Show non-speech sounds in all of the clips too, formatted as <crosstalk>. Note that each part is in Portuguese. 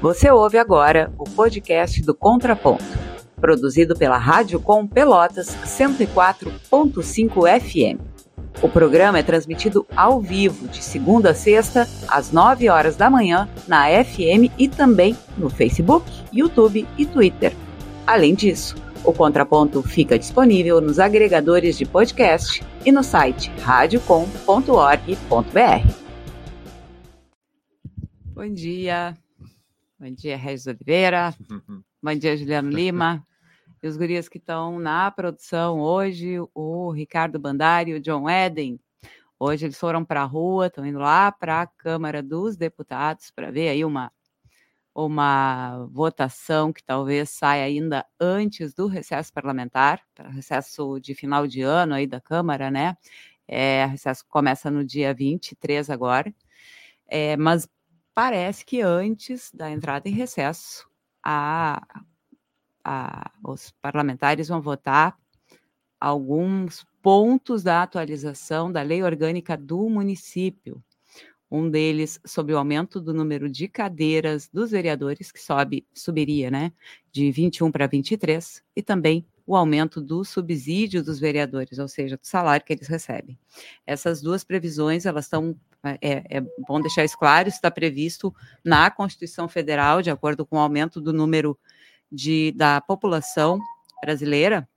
Você ouve agora o podcast do Contraponto, produzido pela Rádio Com Pelotas 104.5 FM. O programa é transmitido ao vivo de segunda a sexta, às 9 horas da manhã, na FM e também no Facebook, YouTube e Twitter. Além disso, o Contraponto fica disponível nos agregadores de podcast e no site radiocom.org.br. Bom dia. Bom dia, Regis Oliveira. <laughs> Bom dia, Juliano Lima. E os gurias que estão na produção hoje, o Ricardo Bandari e o John Eden. Hoje eles foram para a rua, estão indo lá para a Câmara dos Deputados para ver aí uma, uma votação que talvez saia ainda antes do recesso parlamentar, para recesso de final de ano aí da Câmara, né? É, recesso começa no dia 23 agora. É, mas parece que antes da entrada em recesso, a, a, os parlamentares vão votar alguns pontos da atualização da lei orgânica do município. Um deles sobre o aumento do número de cadeiras dos vereadores, que sobe, subiria né, de 21 para 23, e também o aumento do subsídio dos vereadores, ou seja, do salário que eles recebem. Essas duas previsões, elas estão é, é, bom deixar isso claro, está previsto na Constituição Federal, de acordo com o aumento do número de, da população brasileira,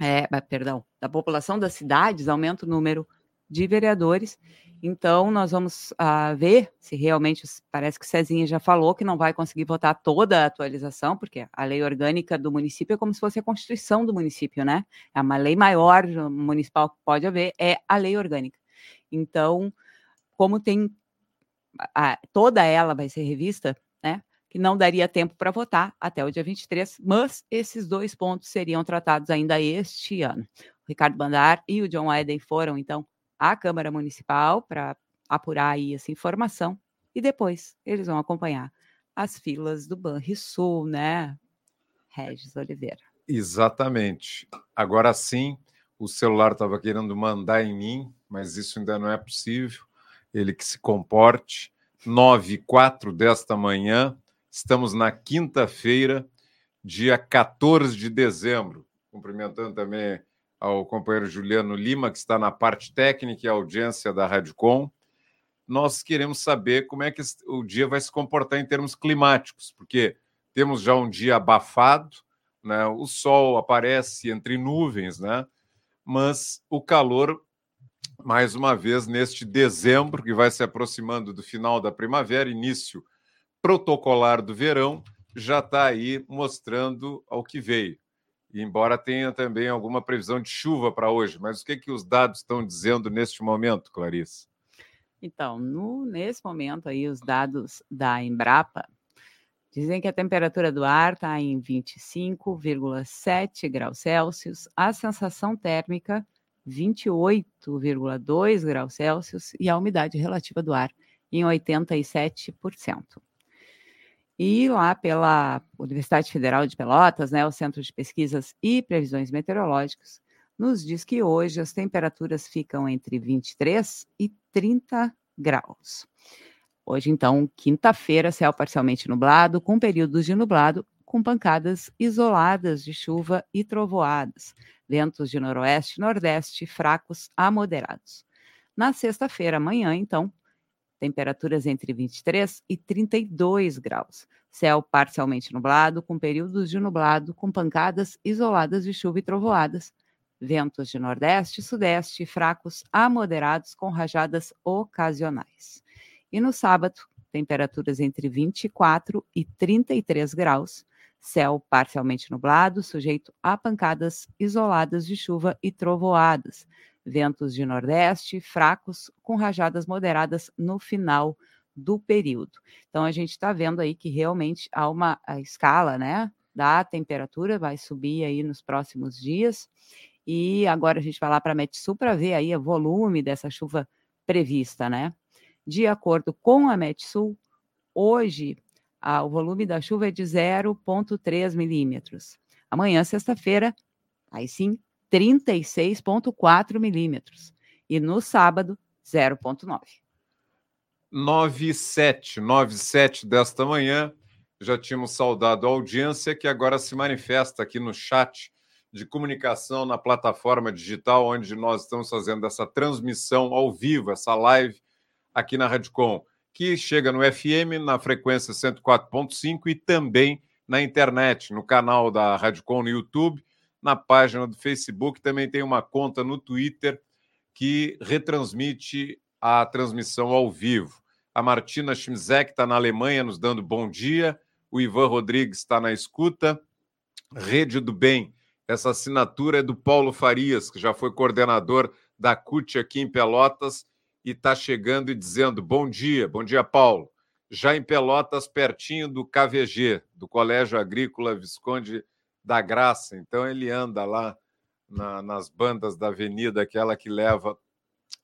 é, perdão, da população das cidades, aumenta o número de vereadores. Então, nós vamos uh, ver se realmente, parece que Cezinha já falou que não vai conseguir votar toda a atualização, porque a lei orgânica do município é como se fosse a Constituição do município, né? É uma lei maior municipal que pode haver, é a lei orgânica. Então, como tem a, toda ela vai ser revista, né? Que não daria tempo para votar até o dia 23, mas esses dois pontos seriam tratados ainda este ano. O Ricardo Bandar e o John Eden foram, então, à Câmara Municipal para apurar aí essa informação e depois eles vão acompanhar as filas do Banrisul, né? Regis Oliveira. Exatamente. Agora sim, o celular estava querendo mandar em mim, mas isso ainda não é possível. Ele que se comporte. 9 e 4 desta manhã, estamos na quinta-feira, dia 14 de dezembro. Cumprimentando também ao companheiro Juliano Lima, que está na parte técnica e audiência da Com. Nós queremos saber como é que o dia vai se comportar em termos climáticos, porque temos já um dia abafado, né? o sol aparece entre nuvens, né? mas o calor, mais uma vez, neste dezembro, que vai se aproximando do final da primavera, início protocolar do verão, já está aí mostrando ao que veio embora tenha também alguma previsão de chuva para hoje. Mas o que, que os dados estão dizendo neste momento, Clarice? Então, no, nesse momento aí, os dados da Embrapa dizem que a temperatura do ar está em 25,7 graus Celsius, a sensação térmica 28,2 graus Celsius e a umidade relativa do ar em 87%. E lá pela Universidade Federal de Pelotas, né, o Centro de Pesquisas e Previsões Meteorológicas, nos diz que hoje as temperaturas ficam entre 23 e 30 graus. Hoje, então, quinta-feira, céu parcialmente nublado, com períodos de nublado, com pancadas isoladas de chuva e trovoadas, ventos de noroeste e nordeste fracos a moderados. Na sexta-feira, amanhã, então, temperaturas entre 23 e 32 graus. Céu parcialmente nublado, com períodos de nublado, com pancadas isoladas de chuva e trovoadas. Ventos de nordeste e sudeste fracos a moderados, com rajadas ocasionais. E no sábado, temperaturas entre 24 e 33 graus. Céu parcialmente nublado, sujeito a pancadas isoladas de chuva e trovoadas ventos de nordeste fracos com rajadas moderadas no final do período. Então a gente está vendo aí que realmente há uma escala, né, da temperatura vai subir aí nos próximos dias. E agora a gente vai lá para Metsul para ver aí o volume dessa chuva prevista, né? De acordo com a Metsul, hoje a, o volume da chuva é de 0,3 milímetros. Amanhã, sexta-feira, aí sim, 36,4 milímetros. E no sábado, 0,9. 97, 97 desta manhã. já tínhamos saudado a audiência que agora se manifesta aqui no chat de comunicação na plataforma digital, onde nós estamos fazendo essa transmissão ao vivo, essa live aqui na Radicom, que chega no FM na frequência 104.5 e também na internet, no canal da Radicom no YouTube, na página do Facebook, também tem uma conta no Twitter que retransmite a transmissão ao vivo. A Martina Schmzek está na Alemanha nos dando bom dia. O Ivan Rodrigues está na escuta. Rede do Bem, essa assinatura é do Paulo Farias, que já foi coordenador da CUT aqui em Pelotas e está chegando e dizendo bom dia, bom dia, Paulo. Já em Pelotas, pertinho do KVG, do Colégio Agrícola Visconde da Graça. Então ele anda lá na, nas bandas da avenida, aquela que leva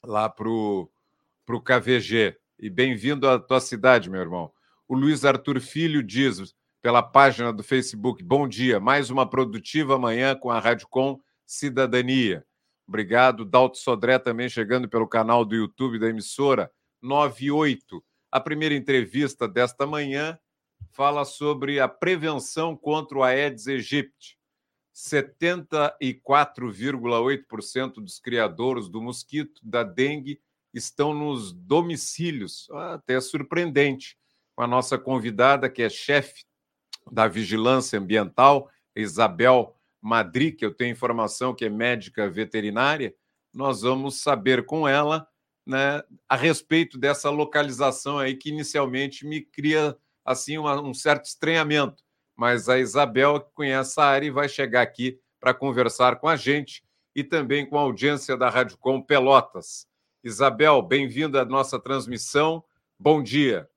lá para o KVG. E bem-vindo à tua cidade, meu irmão. O Luiz Arthur Filho diz, pela página do Facebook, bom dia, mais uma produtiva manhã com a Rádio Com Cidadania. Obrigado. Dalto Sodré também chegando pelo canal do YouTube da emissora 98. A primeira entrevista desta manhã fala sobre a prevenção contra o Aedes aegypti. 74,8% dos criadores do mosquito da dengue estão nos domicílios. Até surpreendente. Com a nossa convidada, que é chefe da Vigilância Ambiental, Isabel Madri, que eu tenho informação que é médica veterinária, nós vamos saber com ela né, a respeito dessa localização aí que inicialmente me cria assim uma, um certo estranhamento. Mas a Isabel, que conhece a área, vai chegar aqui para conversar com a gente e também com a audiência da Rádio Com Pelotas. Isabel, bem-vinda à nossa transmissão. Bom dia.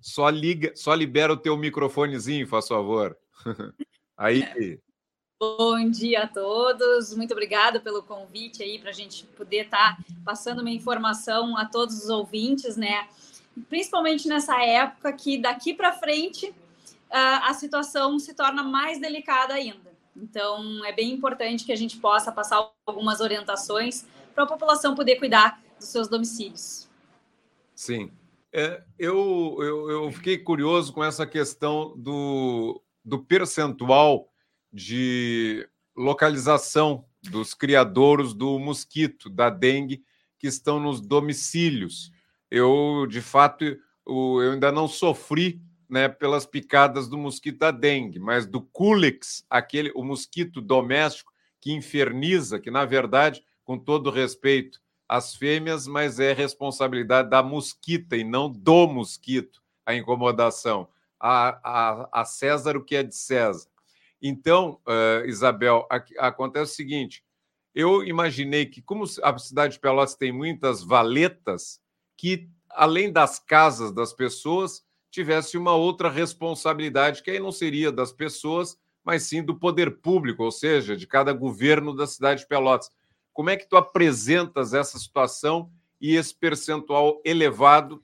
Só liga, só libera o teu microfonezinho, faz favor. <laughs> Aí. Bom dia a todos, muito obrigada pelo convite aí para a gente poder estar tá passando uma informação a todos os ouvintes, né? Principalmente nessa época que daqui para frente a situação se torna mais delicada ainda. Então, é bem importante que a gente possa passar algumas orientações para a população poder cuidar dos seus domicílios. Sim. É, eu, eu, eu, fiquei curioso com essa questão do, do percentual de localização dos criadouros do mosquito, da dengue, que estão nos domicílios eu, de fato, eu ainda não sofri né, pelas picadas do mosquito da dengue, mas do Culex, aquele, o mosquito doméstico que inferniza, que na verdade, com todo respeito às fêmeas, mas é responsabilidade da mosquita e não do mosquito a incomodação. A, a, a César o que é de César. Então, uh, Isabel, aqui, acontece o seguinte: eu imaginei que, como a cidade de Pelotas tem muitas valetas, que, além das casas das pessoas, tivesse uma outra responsabilidade, que aí não seria das pessoas, mas sim do poder público, ou seja, de cada governo da cidade de Pelotas. Como é que tu apresentas essa situação e esse percentual elevado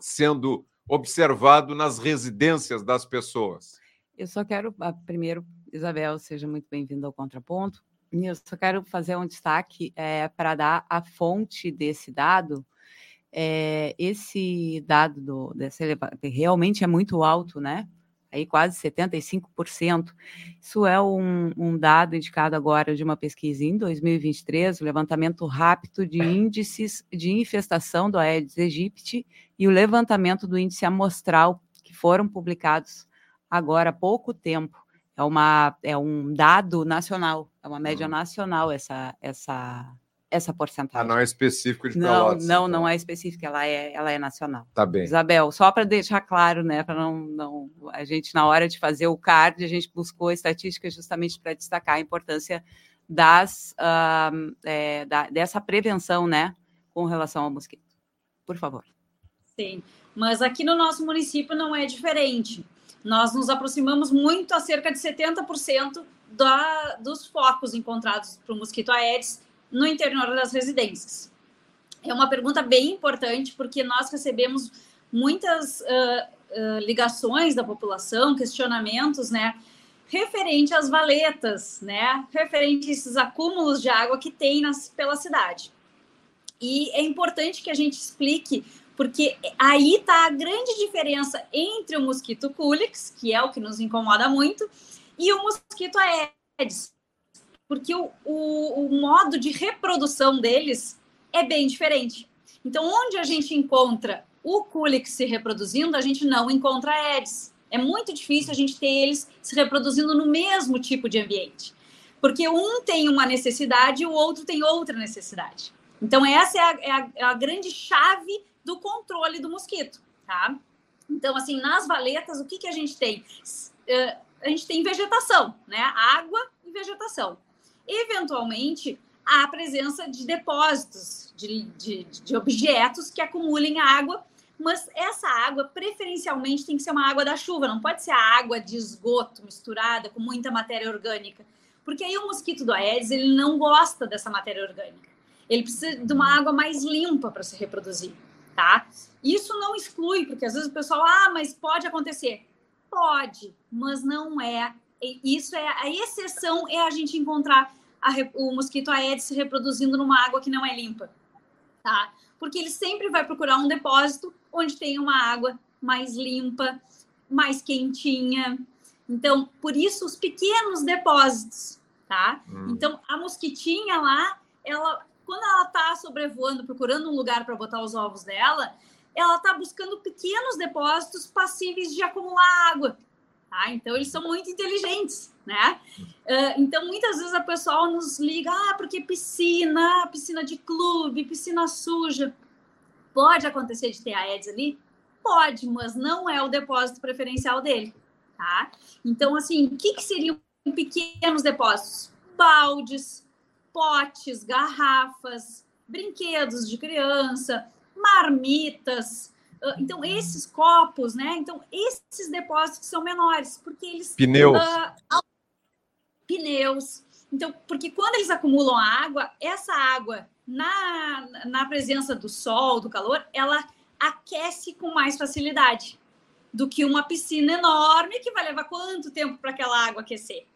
sendo observado nas residências das pessoas? Eu só quero, ah, primeiro, Isabel, seja muito bem-vinda ao Contraponto. Eu só quero fazer um destaque é, para dar a fonte desse dado, é, esse dado do, dessa realmente é muito alto, né? Aí quase 75%. Isso é um, um, dado indicado agora de uma pesquisa em 2023, o levantamento rápido de índices de infestação do Aedes aegypti e o levantamento do índice amostral, que foram publicados agora há pouco tempo. É, uma, é um dado nacional, é uma média uhum. nacional essa, essa essa porcentagem. Ah, não é específico de não, Pelotas? Não, então. não é específico, ela é, ela é nacional. Tá bem. Isabel, só para deixar claro, né, para não, não, a gente na hora de fazer o card, a gente buscou estatísticas justamente para destacar a importância das, uh, é, da, dessa prevenção, né, com relação ao mosquito. Por favor. Sim, mas aqui no nosso município não é diferente. Nós nos aproximamos muito a cerca de 70% da, dos focos encontrados para o mosquito Aedes no interior das residências? É uma pergunta bem importante, porque nós recebemos muitas uh, uh, ligações da população, questionamentos, né? Referente às valetas, né? Referente a esses acúmulos de água que tem nas, pela cidade. E é importante que a gente explique Porque aí está a grande diferença entre o mosquito Culex, que é o que nos incomoda muito, e o mosquito Aedes. Porque o, o, o modo de reprodução deles é bem diferente. Então, onde a gente encontra o Culex se reproduzindo, a gente não encontra Aedes. É muito difícil a gente ter eles se reproduzindo no mesmo tipo de ambiente. Porque um tem uma necessidade e o outro tem outra necessidade. Então, essa é a, é a, é a grande chave do controle do mosquito, tá? Então, assim, nas valetas, o que, que a gente tem? Uh, a gente tem vegetação, né? Água e vegetação. Eventualmente, a presença de depósitos, de, de, de objetos que acumulem água mas essa água preferencialmente tem que ser uma água da chuva, não pode ser a água de esgoto misturada com muita matéria orgânica, porque aí o mosquito do Aedes ele não gosta dessa matéria orgânica. Ele precisa de uma água mais limpa para se reproduzir, tá? Isso não exclui, porque às vezes o pessoal, ah, mas pode acontecer. Pode, mas não é. Isso é a exceção é a gente encontrar a, o mosquito Aedes se reproduzindo numa água que não é limpa, tá? Porque ele sempre vai procurar um depósito onde tem uma água mais limpa, mais quentinha. Então, por isso os pequenos depósitos, tá? Hum. Então, a mosquitinha lá, ela quando ela está sobrevoando, procurando um lugar para botar os ovos dela, ela está buscando pequenos depósitos passíveis de acumular água. Tá? Então, eles são muito inteligentes, né? Uh, então, muitas vezes a pessoa nos liga, ah, porque piscina, piscina de clube, piscina suja. Pode acontecer de ter Aedes ali? Pode, mas não é o depósito preferencial dele, tá? Então, assim, o que, que seriam pequenos depósitos? Baldes, potes, garrafas, brinquedos de criança, marmitas. Ah, então, esses copos, né? Então, esses depósitos são menores, porque eles. Pneus. Uh, pneus. Então, porque quando eles acumulam água, essa água na, na presença do sol, do calor, ela aquece com mais facilidade do que uma piscina enorme que vai levar quanto tempo para aquela água aquecer?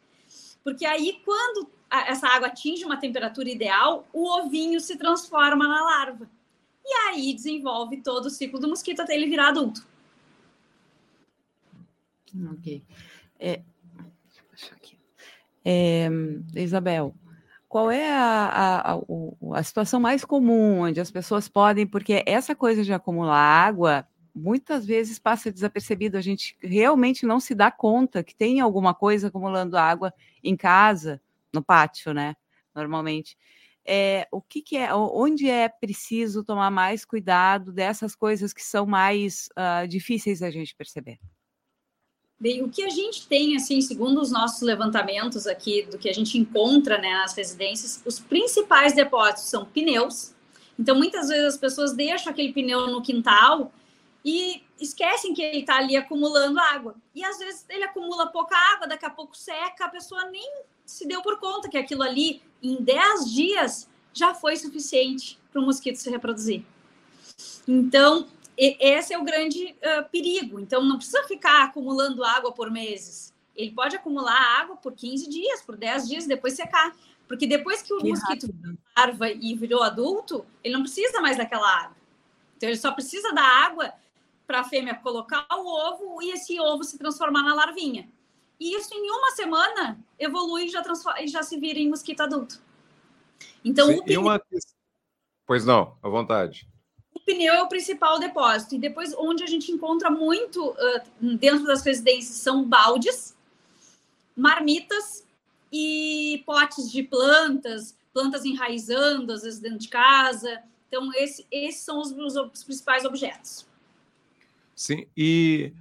Porque aí, quando essa água atinge uma temperatura ideal, o ovinho se transforma na larva. E aí desenvolve todo o ciclo do mosquito até ele virar adulto. Ok. É, é, Isabel, qual é a, a, a, a, situação mais comum onde as pessoas podem, porque essa coisa de acumular água muitas vezes passa desapercebido, a gente realmente não se dá conta que tem alguma coisa acumulando água em casa, no pátio, né? Normalmente. É, o que, que, é, onde é preciso tomar mais cuidado dessas coisas que são mais uh, difíceis da gente perceber? Bem, o que a gente tem, assim, segundo os nossos levantamentos aqui, do que a gente encontra né, nas residências, os principais depósitos são pneus. Então, muitas vezes as pessoas deixam aquele pneu no quintal e esquecem que ele está ali acumulando água. E às vezes ele acumula pouca água, daqui a pouco seca, a pessoa nem se deu por conta que aquilo ali, em 10 dias, já foi suficiente para o mosquito se reproduzir. Então, esse é o grande uh, perigo. Então, não precisa ficar acumulando água por meses. Ele pode acumular água por 15 dias, por 10 dias, depois secar. Porque depois que o que mosquito larva e virou adulto, ele não precisa mais daquela água. Então, ele só precisa da água para a fêmea colocar o ovo e esse ovo se transformar na larvinha. E isso, em uma semana, evolui e já, já se vira em mosquito adulto. Então, Sim, o uma... Pois não, à vontade pneu é o principal depósito. E depois, onde a gente encontra muito uh, dentro das residências são baldes, marmitas e potes de plantas, plantas enraizando, às vezes dentro de casa. Então, esse, esses são os, os, os principais objetos. Sim, e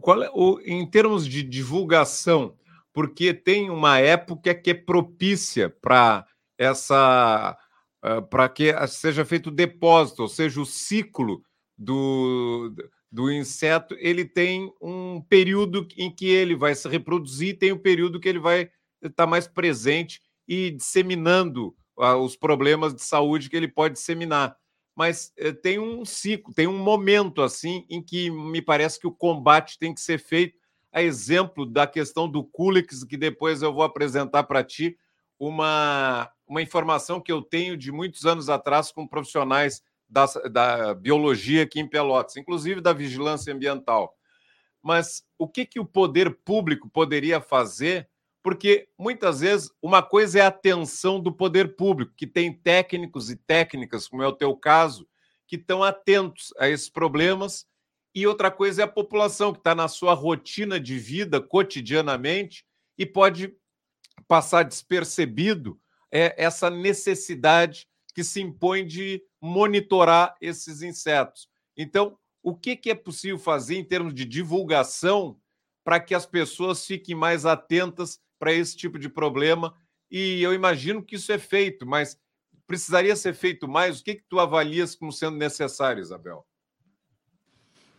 qual é, o, em termos de divulgação, porque tem uma época que é propícia para essa uh, para que seja feito depósito, ou seja, o ciclo do, do inseto, ele tem um período em que ele vai se reproduzir, tem um período que ele vai estar mais presente e disseminando uh, os problemas de saúde que ele pode disseminar. Mas uh, tem um ciclo, tem um momento assim em que me parece que o combate tem que ser feito. A exemplo da questão do Culex, que depois eu vou apresentar para ti, uma, uma informação que eu tenho de muitos anos atrás com profissionais da, da biologia aqui em Pelotas, inclusive da vigilância ambiental. Mas o que, que o poder público poderia fazer? Porque muitas vezes uma coisa é a atenção do poder público, que tem técnicos e técnicas, como é o teu caso, que estão atentos a esses problemas, e outra coisa é a população que está na sua rotina de vida cotidianamente e pode passar despercebido é, essa necessidade que se impõe de monitorar esses insetos. Então, o que, que é possível fazer em termos de divulgação para que as pessoas fiquem mais atentas para esse tipo de problema? E eu imagino que isso é feito, mas precisaria ser feito mais? O que, que tu avalias como sendo necessário, Isabel?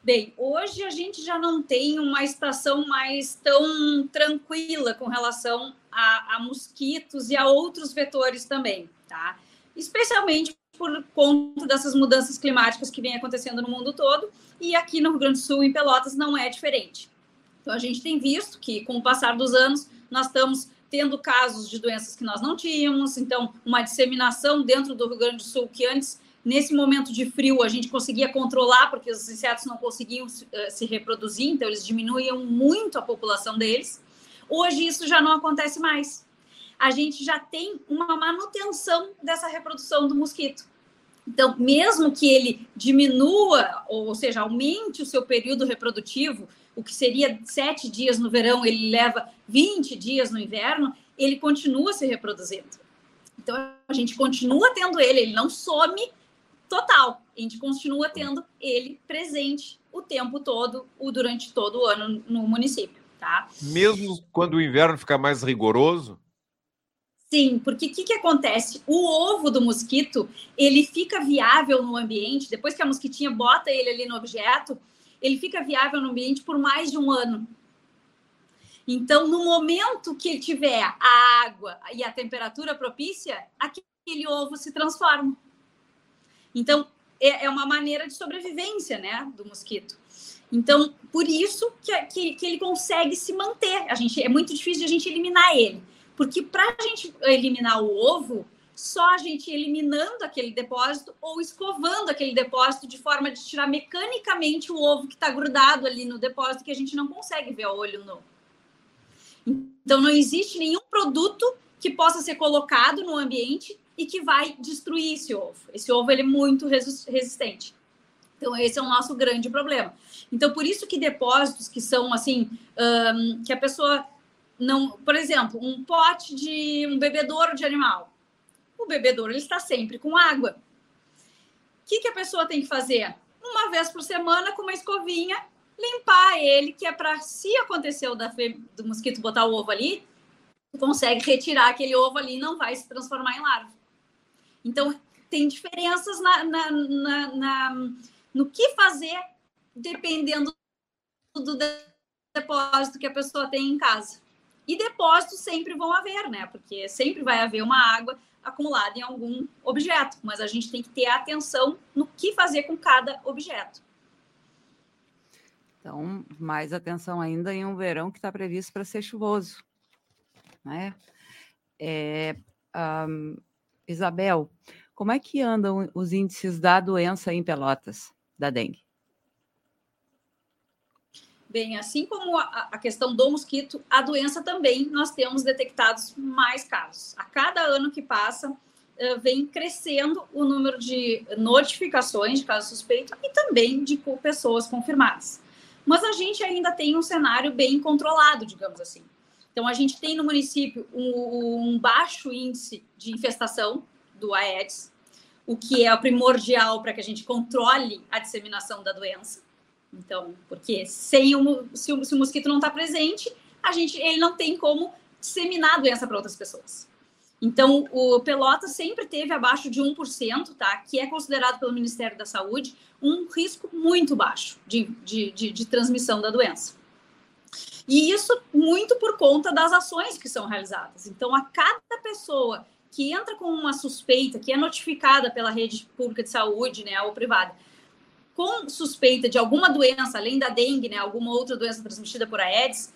Bem, hoje a gente já não tem uma estação mais tão tranquila com relação a, a mosquitos e a outros vetores também, tá? Especialmente por conta dessas mudanças climáticas que vem acontecendo no mundo todo e aqui no Rio Grande do Sul, em Pelotas, não é diferente. Então a gente tem visto que, com o passar dos anos, nós estamos tendo casos de doenças que nós não tínhamos, então uma disseminação dentro do Rio Grande do Sul que antes nesse momento de frio a gente conseguia controlar porque os insetos não conseguiam se reproduzir, então eles diminuíam muito a população deles. Hoje isso já não acontece mais. A gente já tem uma manutenção dessa reprodução do mosquito. Então, mesmo que ele diminua, ou seja, aumente o seu período reprodutivo, o que seria sete dias no verão, ele leva 20 dias no inverno, ele continua se reproduzindo. Então, a gente continua tendo ele, ele não some total. A gente continua tendo ele presente o tempo todo, o durante todo o ano no município, tá? Mesmo quando o inverno fica mais rigoroso? Sim, porque o que, que acontece? O ovo do mosquito, ele fica viável no ambiente, depois que a mosquitinha bota ele ali no objeto, ele fica viável no ambiente por mais de um ano. Então, no momento que ele tiver a água e a temperatura propícia, aquele ovo se transforma. Então, é, é uma maneira de sobrevivência, né, do mosquito. Então, por isso que, que, que, ele consegue se manter. A gente, é muito difícil de a gente eliminar ele. Porque para a gente eliminar o ovo, só a gente eliminando aquele depósito ou escovando aquele depósito de forma de tirar mecanicamente o ovo que está grudado ali no depósito que a gente não consegue ver a olho nu. Então, não existe nenhum produto que possa ser colocado no ambiente e que vai destruir esse ovo. Esse ovo ele é muito resistente. Então, esse é o nosso grande problema. Então, por isso que depósitos que são assim, um, que a pessoa não. Por exemplo, um pote de um bebedouro de animal. O bebedouro ele está sempre com água. O que, que a pessoa tem que fazer? Uma vez por semana, com uma escovinha, limpar ele, que é para, se aconteceu da, do mosquito botar o ovo ali, consegue retirar aquele ovo ali e não vai se transformar em larva. Então, tem diferenças na, na, na, na no que fazer dependendo do depósito que a pessoa tem em casa. E depósitos sempre vão haver, né? Porque sempre vai haver uma água acumulada em algum objeto, mas a gente tem que ter atenção no que fazer com cada objeto. Então, mais atenção ainda em um verão que está previsto para ser chuvoso. Né? É, um, Isabel, como é que andam os índices da doença em Pelotas, da dengue? Bem, assim como a, questão do mosquito, a doença também nós temos detectados mais casos. A cada ano que passa, uh, vem crescendo o número de notificações de casos suspeitos e também de pessoas confirmadas. Mas a gente ainda tem um cenário bem controlado, digamos assim. Então, a gente tem no município um, um baixo índice de infestação do Aedes, o que é primordial para que a gente controle a disseminação da doença. Então, porque sem o, se, o, se o mosquito não está presente, a gente, ele não tem como disseminar a doença para outras pessoas. Então, o Pelota sempre teve abaixo de 1%, tá? Que é considerado pelo Ministério da Saúde um risco muito baixo de, de, de, de transmissão da doença. E isso muito por conta das ações que são realizadas. Então, a cada pessoa que entra com uma suspeita, que é notificada pela rede pública de saúde, né, ou privada, com suspeita de alguma doença, além da dengue, né, alguma outra doença transmitida por Aedes,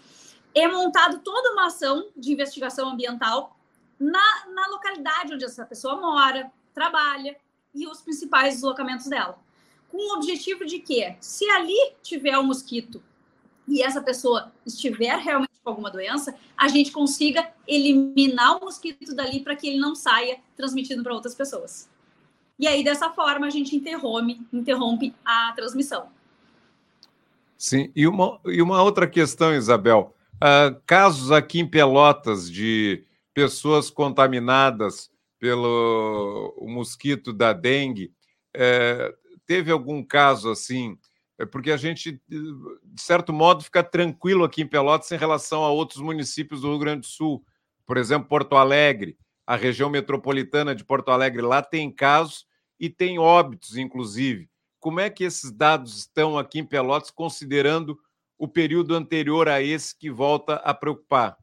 é montado toda uma ação de investigação ambiental na, na localidade onde essa pessoa mora, trabalha, e os principais deslocamentos dela. Com o objetivo de que, se ali tiver um mosquito e essa pessoa estiver realmente com alguma doença, a gente consiga eliminar o mosquito dali para que ele não saia transmitindo para outras pessoas. E aí, dessa forma, a gente interrompe, interrompe a transmissão. Sim, e uma, e uma outra questão, Isabel. Uh, casos aqui em Pelotas de pessoas contaminadas pelo mosquito da dengue, é, teve algum caso assim? É porque a gente, de certo modo, fica tranquilo aqui em Pelotas em relação a outros municípios do Rio Grande do Sul. Por exemplo, Porto Alegre, a região metropolitana de Porto Alegre, lá tem casos e tem óbitos, inclusive. Como é que esses dados estão aqui em Pelotas, considerando o período anterior a esse que volta a preocupar?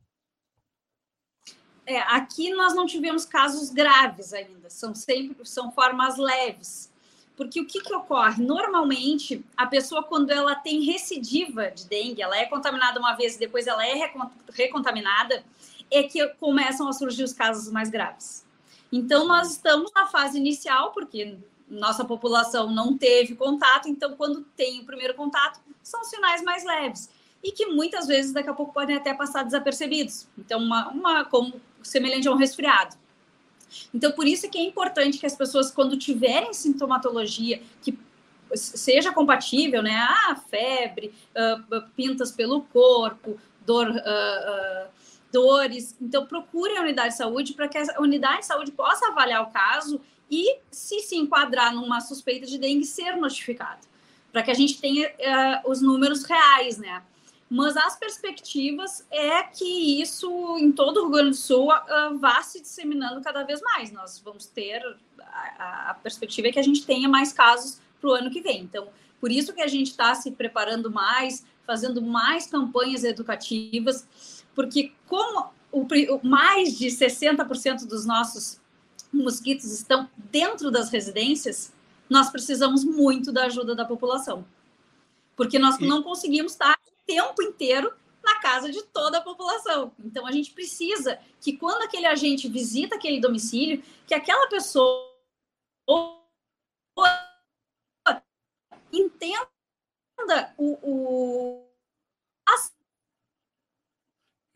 É, aqui nós não tivemos casos graves ainda, são sempre são formas leves. Porque o que, que ocorre? Normalmente, a pessoa, quando ela tem recidiva de dengue, ela é contaminada uma vez e depois ela é recontaminada, é que começam a surgir os casos mais graves. Então, nós estamos na fase inicial, porque nossa população não teve contato, então, quando tem o primeiro contato, são sinais mais leves. E que muitas vezes, daqui a pouco, podem até passar desapercebidos. Então, uma, uma como semelhante a um resfriado. Então, por isso que é importante que as pessoas, quando tiverem sintomatologia que seja compatível, né? Ah, febre, uh, pintas pelo corpo, dor. Uh, uh, dores. Então, procure a unidade de saúde para que a unidade de saúde possa avaliar o caso e, se se enquadrar numa suspeita de dengue, ser notificado, para que a gente tenha uh, os números reais, né? Mas as perspectivas é que isso em todo o Rio Grande do Sul uh, vá se disseminando cada vez mais. Nós vamos ter a, a perspectiva é que a gente tenha mais casos para o ano que vem. Então, por isso que a gente está se preparando mais, fazendo mais campanhas educativas porque como o, mais de 60% dos nossos mosquitos estão dentro das residências, nós precisamos muito da ajuda da população. Porque nós não conseguimos estar o tempo inteiro na casa de toda a população. Então a gente precisa que quando aquele agente visita aquele domicílio, que aquela pessoa entenda o, o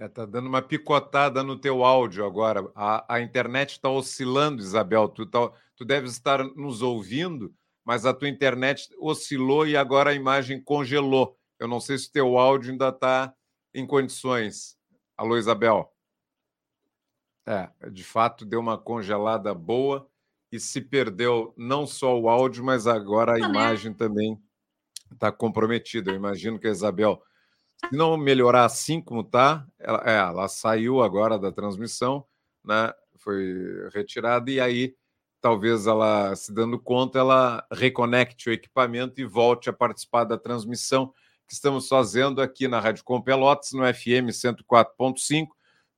é, tá dando uma picotada no teu áudio agora. A, a internet está oscilando, Isabel. Tu, tá, tu deves estar nos ouvindo, mas a tua internet oscilou e agora a imagem congelou. Eu não sei se o teu áudio ainda está em condições. Alô, Isabel. É, de fato deu uma congelada boa e se perdeu não só o áudio, mas agora a ah, imagem né? também está comprometida. Eu imagino que a Isabel se não melhorar assim como está, ela, é, ela saiu agora da transmissão, né? Foi retirada e aí talvez ela se dando conta, ela reconecte o equipamento e volte a participar da transmissão que estamos fazendo aqui na Rádio Com Pelotas, no FM 104.5,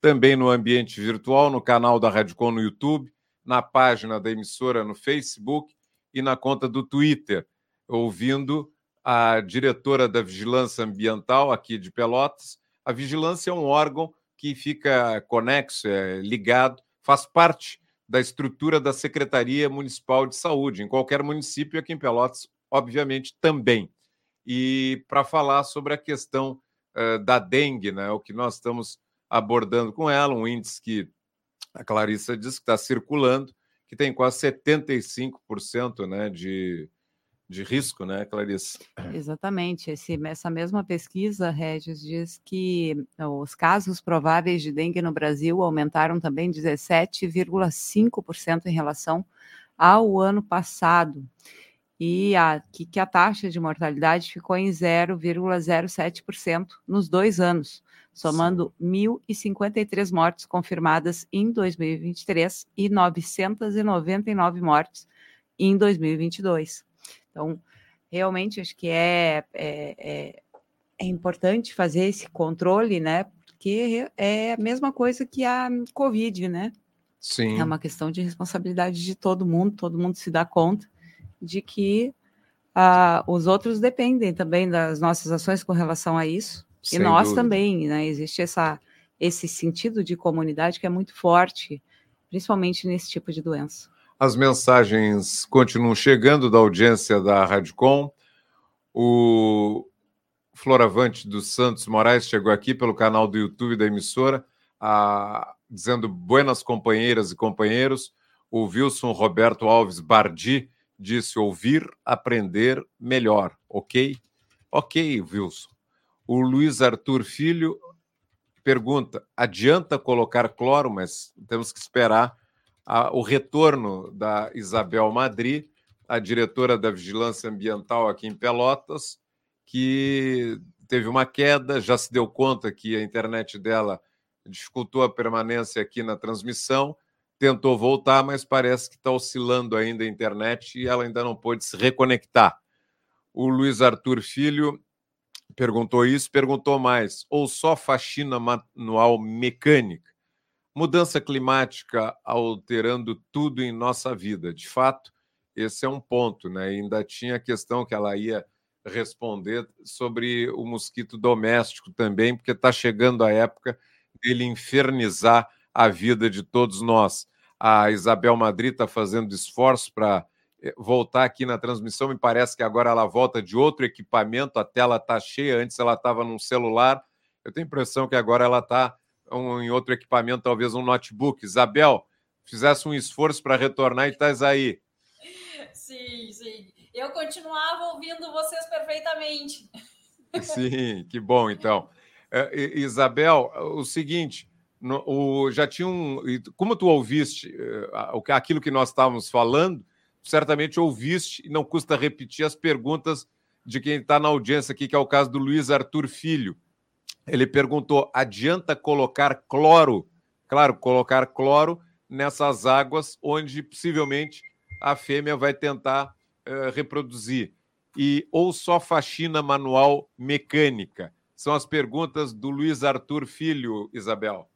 também no ambiente virtual, no canal da Rádio Com no YouTube, na página da emissora no Facebook e na conta do Twitter, ouvindo a diretora da Vigilância Ambiental aqui de Pelotas. A vigilância é um órgão que fica conexo, é ligado, faz parte da estrutura da Secretaria Municipal de Saúde, em qualquer município, aqui em Pelotas, obviamente, também. E para falar sobre a questão uh, da dengue, né, o que nós estamos abordando com ela, um índice que a Clarissa diz que está circulando, que tem quase 75% né, de, de risco, né, Clarice? Exatamente. Esse, essa mesma pesquisa, Regis, diz que os casos prováveis de dengue no Brasil aumentaram também 17,5% em relação ao ano passado. E a, que, que a taxa de mortalidade ficou em 0,07% nos dois anos, somando 1.053 mortes confirmadas em 2023 e 999 mortes em 2022. Então, realmente acho que é, é, é, é importante fazer esse controle, né? Porque é a mesma coisa que a Covid, né? Sim. É uma questão de responsabilidade de todo mundo, todo mundo se dá conta de que uh, os outros dependem também das nossas ações com relação a isso. Sem e nós dúvida. também, né? Existe essa, esse sentido de comunidade que é muito forte, principalmente nesse tipo de doença. As mensagens continuam chegando da audiência da Radicom. O Floravante dos Santos Moraes chegou aqui pelo canal do YouTube da emissora, a, dizendo buenas companheiras e companheiros. O Wilson Roberto Alves Bardi disse ouvir, aprender melhor, ok? Ok, Wilson. O Luiz Arthur Filho pergunta: adianta colocar cloro, mas temos que esperar a, o retorno da Isabel Madri, a diretora da Vigilância Ambiental aqui em Pelotas, que teve uma queda, já se deu conta que a internet dela dificultou a permanência aqui na transmissão, tentou voltar, mas parece que está oscilando ainda a internet e ela ainda não pôde se reconectar. O Luiz Arthur Filho perguntou isso, perguntou mais, ou só faxina manual mecânica? Mudança climática alterando tudo em nossa vida. De fato, esse é um ponto, né? ainda tinha a questão que ela ia responder sobre o mosquito doméstico também, porque está chegando a época dele infernizar a vida de todos nós. A Isabel Madrid está fazendo esforço para eh, voltar aqui na transmissão. Me parece que agora ela volta de outro equipamento, a tela está cheia. Antes ela estava num celular. Eu tenho a impressão que agora ela está um, em outro equipamento, talvez um notebook. Isabel, fizesse um esforço para retornar e estás aí. Sim, sim. Eu continuava ouvindo vocês perfeitamente. Sim, que bom, então. É, Isabel, o seguinte, no, o, já tinha um. Como tu ouviste é, aquilo que nós estávamos falando, certamente ouviste, e não custa repetir as perguntas de quem está na audiência aqui, que é o caso do Luiz Arthur Filho. Ele perguntou: adianta colocar cloro? Claro, colocar cloro nessas águas onde possivelmente a fêmea vai tentar uh, reproduzir. E ou só faxina manual mecânica? São as perguntas do Luiz Arthur Filho, Isabel.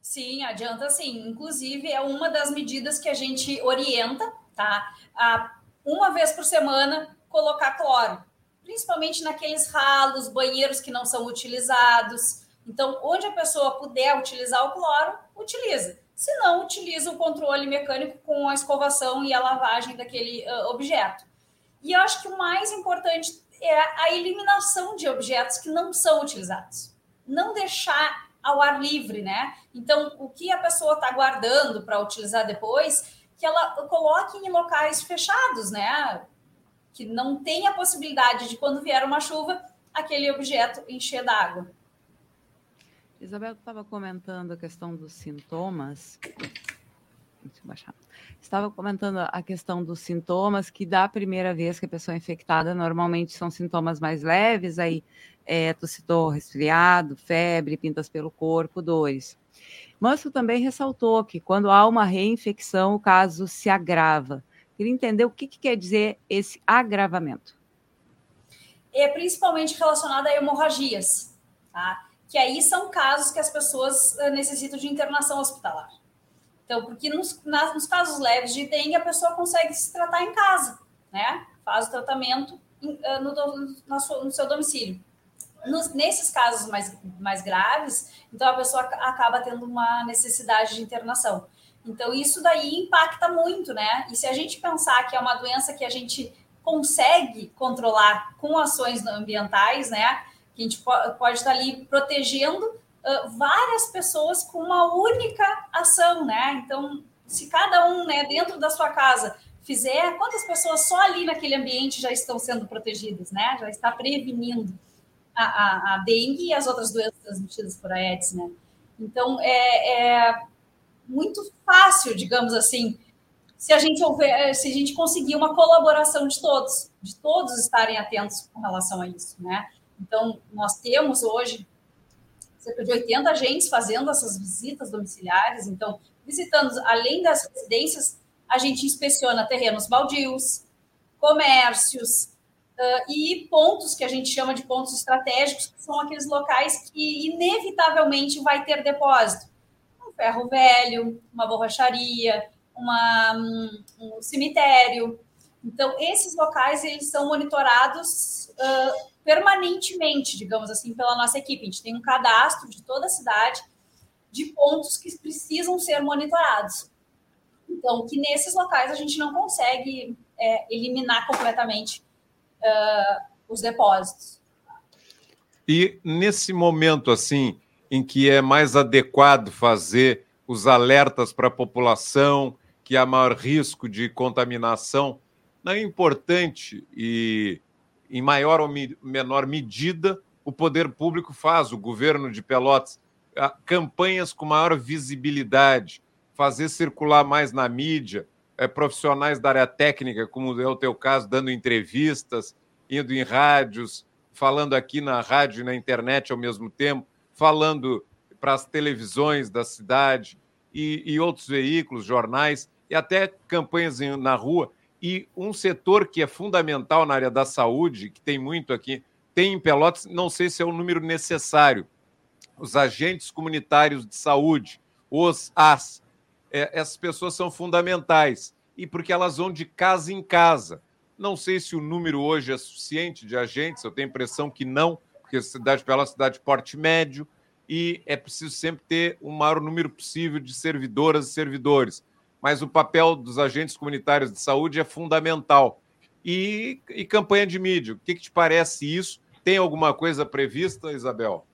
Sim, adianta sim. Inclusive, é uma das medidas que a gente orienta, tá? A, uma vez por semana, colocar cloro principalmente naqueles ralos, banheiros que não são utilizados. Então, onde a pessoa puder utilizar o cloro, utiliza. Se não, utiliza o controle mecânico com a escovação e a lavagem daquele uh, objeto. E eu acho que o mais importante é a eliminação de objetos que não são utilizados. Não deixar ao ar livre, né? Então, o que a pessoa está guardando para utilizar depois, que ela coloque em locais fechados, né? Que não tem a possibilidade de, quando vier uma chuva, aquele objeto encher d'água. Isabel estava comentando a questão dos sintomas. Deixa eu baixar. Estava comentando a questão dos sintomas, que da primeira vez que a pessoa é infectada, normalmente são sintomas mais leves, aí é, tu citou resfriado, febre, pintas pelo corpo, dores. Tu também ressaltou que quando há uma reinfecção, o caso se agrava. Queria entender o que, que quer dizer esse agravamento. É principalmente relacionado a hemorragias, tá? Que aí são casos que as pessoas eh, necessitam de internação hospitalar. Então, porque nos, nas, nos casos leves de dengue, a pessoa consegue se tratar em casa, né? Faz o tratamento eh, no, no, no seu domicílio. Nos, nesses casos mais, mais graves, então a pessoa acaba tendo uma necessidade de internação. Então, isso daí impacta muito, né? E se a gente pensar que é uma doença que a gente consegue controlar com ações ambientais, né? Que a gente pode estar ali protegendo uh, várias pessoas com uma única ação, né? Então, se cada um, né, dentro da sua casa fizer, quantas pessoas só ali naquele ambiente já estão sendo protegidas, né? Já está prevenindo a, a, a dengue e as outras doenças transmitidas por Aedes, né? Então, é, é muito fácil, digamos assim, se a gente houver, eh, se a gente conseguir uma colaboração de todos, de todos estarem atentos com relação a isso, né? Então, nós temos hoje cerca de 80 agentes fazendo essas visitas domiciliares, então, visitando, além das residências, a gente inspeciona terrenos baldios, comércios, uh, e pontos que a gente chama de pontos estratégicos, que são aqueles locais que inevitavelmente vai ter depósito ferro velho, uma borracharia, uma, um, um cemitério. Então, esses locais eles são monitorados uh, permanentemente, digamos assim, pela nossa equipe. A gente tem um cadastro de toda a cidade de pontos que precisam ser monitorados. Então, que nesses locais a gente não consegue é, eliminar completamente uh, os depósitos. E nesse momento, assim, em que é mais adequado fazer os alertas para a população, que há maior risco de contaminação, não é importante e, em maior ou menor medida, o poder público faz, o governo de Pelotas, campanhas com maior visibilidade, fazer circular mais na mídia, é, profissionais da área técnica, como é o teu caso, dando entrevistas, indo em rádios, falando aqui na rádio e na internet ao mesmo tempo, falando para as televisões da cidade e, e outros veículos, jornais e até campanhas na rua. E um setor que é fundamental na área da saúde, que tem muito aqui, tem em Pelotas, não sei se é o número necessário, os agentes comunitários de saúde, os AS, é, essas pessoas são fundamentais, e porque elas vão de casa em casa. Não sei se o número hoje é suficiente de agentes, eu tenho a impressão que não, porque a cidade de Pelotas é uma cidade de porte médio, e é preciso sempre ter o maior número possível de servidoras e servidores. Mas o papel dos agentes comunitários de saúde é fundamental. E, e campanha de mídia, o que, que te parece isso? Tem alguma coisa prevista, Isabel?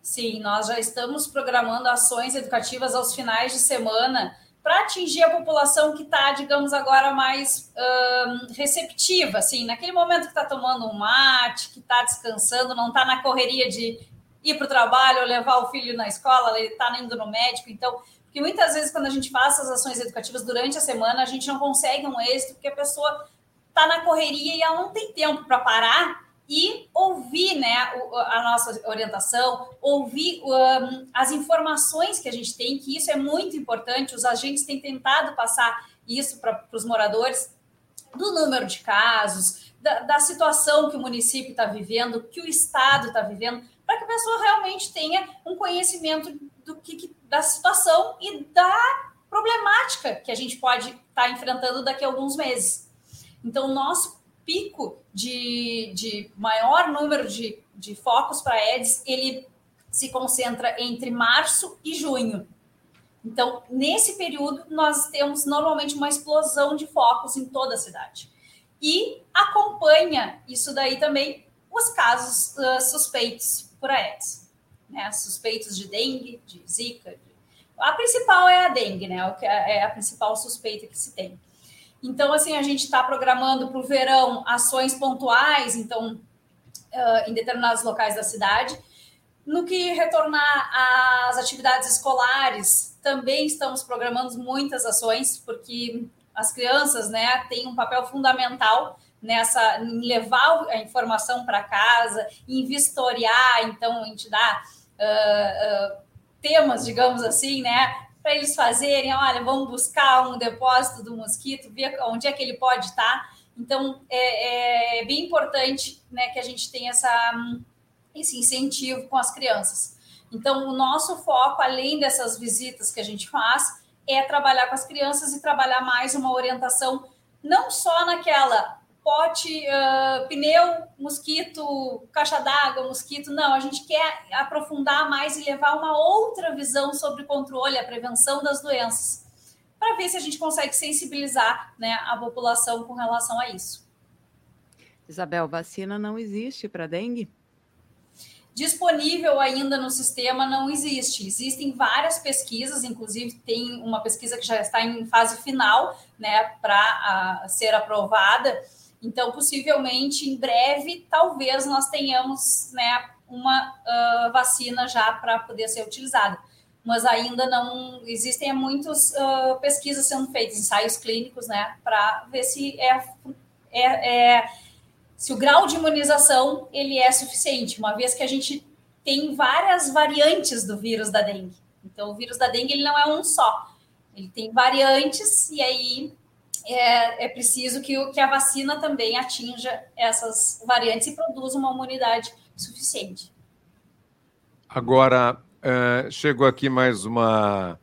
Sim, nós já estamos programando ações educativas aos finais de semana para atingir a população que está, digamos, agora mais uh, receptiva, assim, naquele momento que está tomando um mate, que está descansando, não está na correria de ir para o trabalho levar o filho na escola, ele está indo no médico. Então, porque muitas vezes quando a gente faz as ações educativas durante a semana, a gente não consegue um êxito porque a pessoa está na correria e ela não tem tempo para parar e ouvir né, a nossa orientação, ouvir um, as informações que a gente tem, que isso é muito importante. Os agentes têm tentado passar isso para os moradores do número de casos, da, da situação que o município está vivendo, que o Estado está vivendo, para que a pessoa realmente tenha um conhecimento do que, da situação e da problemática que a gente pode estar tá enfrentando daqui a alguns meses. Então, nosso pico de, de maior número de, de focos para EDS, ele se concentra entre março e junho. Então, nesse período, nós temos normalmente uma explosão de focos em toda a cidade. E acompanha isso daí também os casos uh, suspeitos por Aedes. Né? Suspeitos de dengue, de zika. De... A principal é a dengue, né? É, é a principal suspeita que se tem. Então, assim, a gente está programando para o verão ações pontuais, então, uh, em determinados locais da cidade. No que retornar às atividades escolares, também estamos programando muitas ações, porque as crianças, né, têm um papel fundamental nessa em levar a informação para casa, em vistoriar, então a gente dá uh, uh, temas, digamos assim, né, para eles fazerem, olha, vamos buscar um depósito do mosquito, ver onde é que ele pode estar. Então, é, é bem importante né, que a gente tenha essa, esse incentivo com as crianças. Então, o nosso foco, além dessas visitas que a gente faz, é trabalhar com as crianças e trabalhar mais uma orientação, não só naquela pote, uh, pneu, mosquito, caixa d'água, mosquito. Não, a gente quer aprofundar mais e levar uma outra visão sobre o controle, a prevenção das doenças, para ver se a gente consegue sensibilizar né, a população com relação a isso. Isabel, vacina não existe para dengue? Disponível ainda no sistema não existe. Existem várias pesquisas, inclusive tem uma pesquisa que já está em fase final, né, para ser aprovada, então, possivelmente, em breve, talvez nós tenhamos né, uma uh, vacina já para poder ser utilizada. Mas ainda não existem muitas uh, pesquisas sendo feitas, ensaios clínicos, né, para ver se é, é, é, se o grau de imunização ele é suficiente, uma vez que a gente tem várias variantes do vírus da dengue. Então, o vírus da dengue ele não é um só, ele tem variantes e aí é, é preciso que, que a vacina também atinja essas variantes e produza uma imunidade suficiente. Agora, é, chegou aqui mais uma,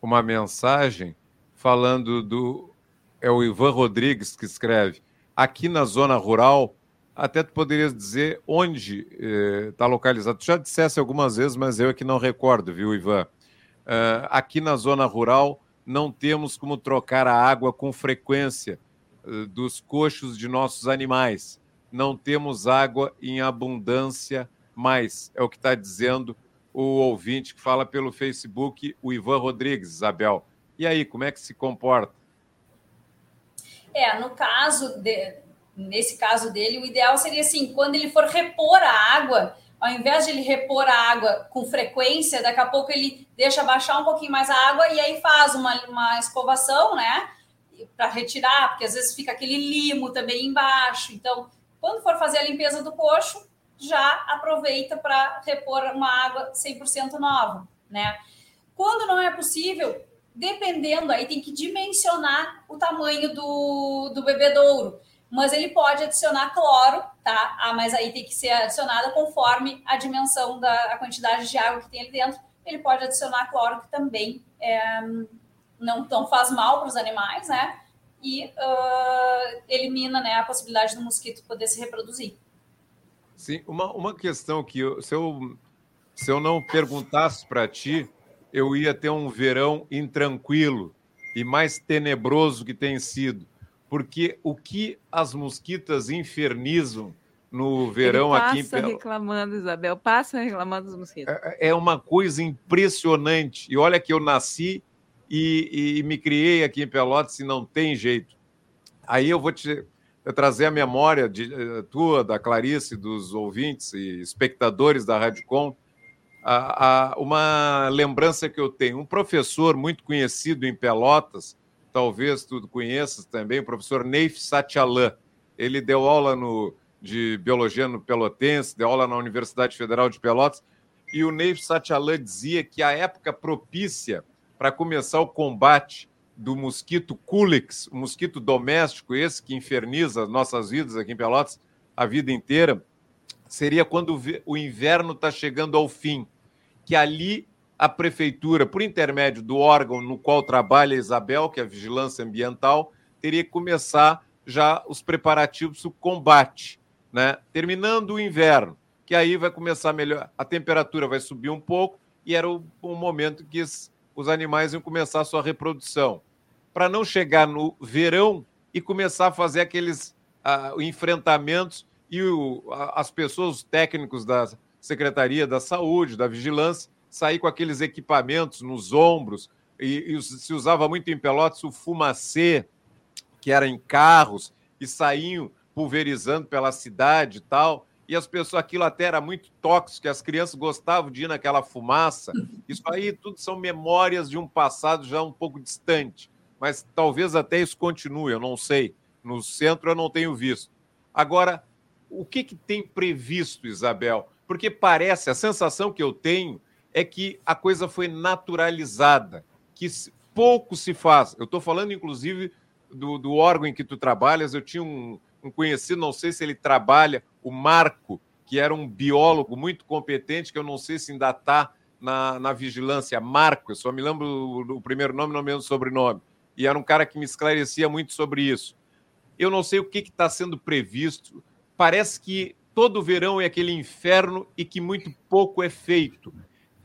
uma mensagem falando do. É o Ivan Rodrigues que escreve. Aqui na zona rural, até tu poderias dizer onde está é, localizado. Tu já dissesse algumas vezes, mas eu é que não recordo, viu, Ivan? É, aqui na zona rural, não temos como trocar a água com frequência uh, dos coxos de nossos animais. Não temos água em abundância mais. É o que está dizendo o ouvinte que fala pelo Facebook, o Ivan Rodrigues, Isabel. E aí, como é que se comporta? É, no caso, de, nesse caso dele, o ideal seria assim, quando ele for repor a água, ao invés de ele repor a água com frequência, daqui a pouco ele deixa baixar um pouquinho mais a água e aí faz uma, uma escovação, né? Para retirar, porque às vezes fica aquele limo também embaixo. Então, quando for fazer a limpeza do coxo, já aproveita para repor uma água 100% nova, né? Quando não é possível, dependendo, aí tem que dimensionar o tamanho do, do bebedouro, mas ele pode adicionar cloro, tá? Ah, mas aí tem que ser adicionada conforme a dimensão da quantidade de água que tem ali dentro. Ele pode adicionar cloro, que também é, não, não faz mal para os animais, né? E uh, elimina né, a possibilidade do mosquito poder se reproduzir. Sim, uma, uma questão que eu, se, eu, se eu não perguntasse para ti, eu ia ter um verão intranquilo e mais tenebroso que tem sido. Porque o que as mosquitas infernizam no verão Ele aqui em Passa reclamando, Isabel, passa reclamando dos mosquitos. É, é uma coisa impressionante. E olha que eu nasci e, e, me criei aqui em Pelotas e não tem jeito. Aí eu vou te trazer a memória de, uh, tua, da Clarice, dos ouvintes e espectadores da Rádio Com, a, a, uma lembrança que eu tenho. Um professor muito conhecido em Pelotas, talvez tu conheças também, o professor Neif Satyalan. Ele deu aula no, de biologia no Pelotense, deu aula na Universidade Federal de Pelotas, e o Neif Satyalan dizia que a época propícia para começar o combate do mosquito Culex, o mosquito doméstico, esse que inferniza nossas vidas aqui em Pelotas a vida inteira, seria quando o inverno está chegando ao fim, que ali a prefeitura, por intermédio do órgão no qual trabalha a Isabel, que é a Vigilância Ambiental, teria que começar já os preparativos para o combate, né? terminando o inverno, que aí vai começar melhor, a temperatura vai subir um pouco e era o, o momento que os animais iam começar a sua reprodução para não chegar no verão e começar a fazer aqueles uh, enfrentamentos e o, as pessoas, os técnicos da Secretaria da Saúde, da Vigilância, sair com aqueles equipamentos nos ombros. E, e se usava muito em Pelotas o fumacê, que era em carros, e saíam pulverizando pela cidade e tal. E as pessoas, aquilo até era muito tóxico, as crianças gostavam de ir naquela fumaça. Isso aí tudo são memórias de um passado já um pouco distante mas talvez até isso continue, eu não sei. No centro eu não tenho visto. Agora, o que, que tem previsto, Isabel? Porque parece, a sensação que eu tenho é que a coisa foi naturalizada, que pouco se faz. Eu estou falando, inclusive, do, do, órgão em que tu trabalhas. Eu tinha um, um conhecido, não sei se ele trabalha, o Marco, que era um biólogo muito competente, que eu não sei se ainda está na, na vigilância. Marco, eu só me lembro o, o primeiro nome, não me sobrenome e era um cara que me esclarecia muito sobre isso. Eu não sei o que está sendo previsto. Parece que todo verão é aquele inferno e que muito pouco é feito.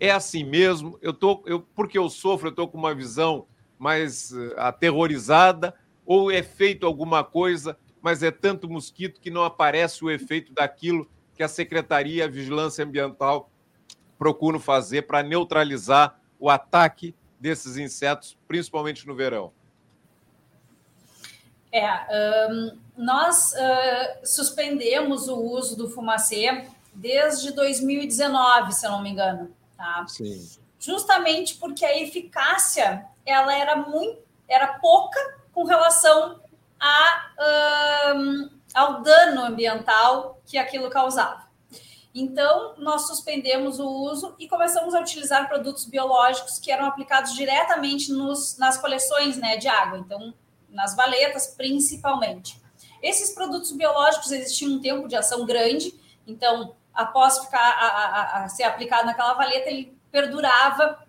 É assim mesmo. Eu tô, eu, porque eu sofro, eu estou com uma visão mais uh, aterrorizada, ou é feito alguma coisa, mas é tanto mosquito que não aparece o efeito daquilo que a Secretaria de Vigilância Ambiental procura fazer para neutralizar o ataque desses insetos, principalmente no verão. É, um, nós uh, suspendemos o uso do fumacê desde 2019, se eu não me engano. Tá? Sim. Justamente porque a eficácia ela era muito, era pouca com relação a, um, ao dano ambiental que aquilo causava. Então, nós suspendemos o uso e começamos a utilizar produtos biológicos que eram aplicados diretamente nos, nas coleções né, de água. Então, nas valetas principalmente. Esses produtos biológicos existiam um tempo de ação grande, então, após ficar a, a, a ser aplicado naquela valeta, ele perdurava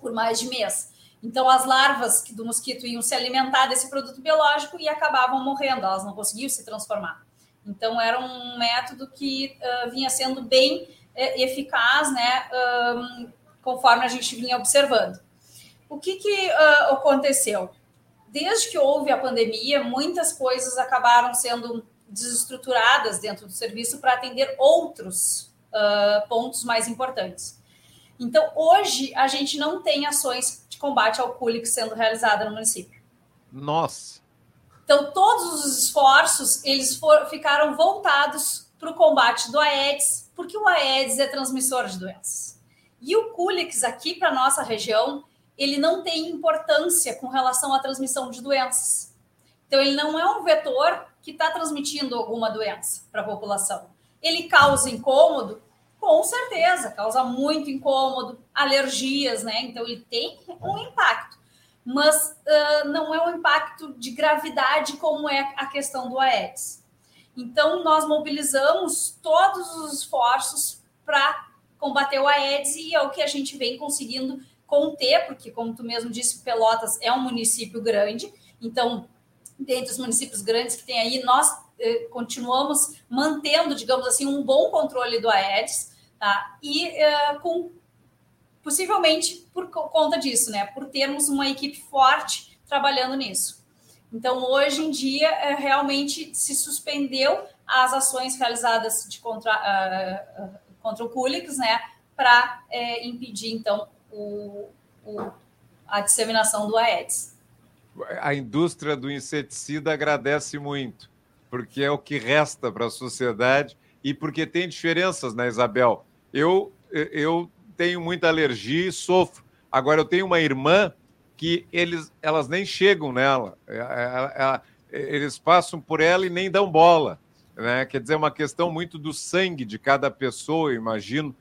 por mais de mês. Então, as larvas do mosquito iam se alimentar desse produto biológico e acabavam morrendo, elas não conseguiam se transformar. Então, era um método que uh, vinha sendo bem uh, eficaz, né, conforme a gente vinha observando. o que, que uh, aconteceu? Desde que houve a pandemia, muitas coisas acabaram sendo desestruturadas dentro do serviço para atender outros uh, pontos mais importantes. Então, hoje, a gente não tem ações de combate ao cúlico sendo realizada no município. Nossa! Então, todos os esforços, eles for, ficaram voltados para o combate do Aedes, porque o Aedes é transmissor de doenças. E o Culix aqui para nossa região, ele não tem importância com relação à transmissão de doenças. Então, ele não é um vetor que está transmitindo alguma doença para a população. Ele causa incômodo? Com certeza, causa muito incômodo, alergias, né? Então, ele tem um impacto, mas uh, não é um impacto de gravidade como é a questão do Aedes. Então, nós mobilizamos todos os esforços para combater o Aedes e é o que a gente vem conseguindo conter, porque, como tu mesmo disse, Pelotas é um município grande, então dentre os municípios grandes que tem aí, nós eh, continuamos mantendo, digamos assim, um bom controle do Aedes, tá? E eh, com possivelmente por conta disso, né? Por termos uma equipe forte trabalhando nisso. Então, hoje em dia, eh, realmente se suspendeu as ações realizadas de contra, uh, uh, contra o Culix, né? Para eh, impedir, então, o, o, a disseminação do Aedes a indústria do inseticida agradece muito, porque é o que resta para a sociedade e porque tem diferenças, né, Isabel? Eu, eu tenho muita alergia e sofro. Agora, eu tenho uma irmã que eles, elas nem chegam nela, é, é, é, eles passam por ela e nem dão bola. Né? Quer dizer, é uma questão muito do sangue de cada pessoa, imagino,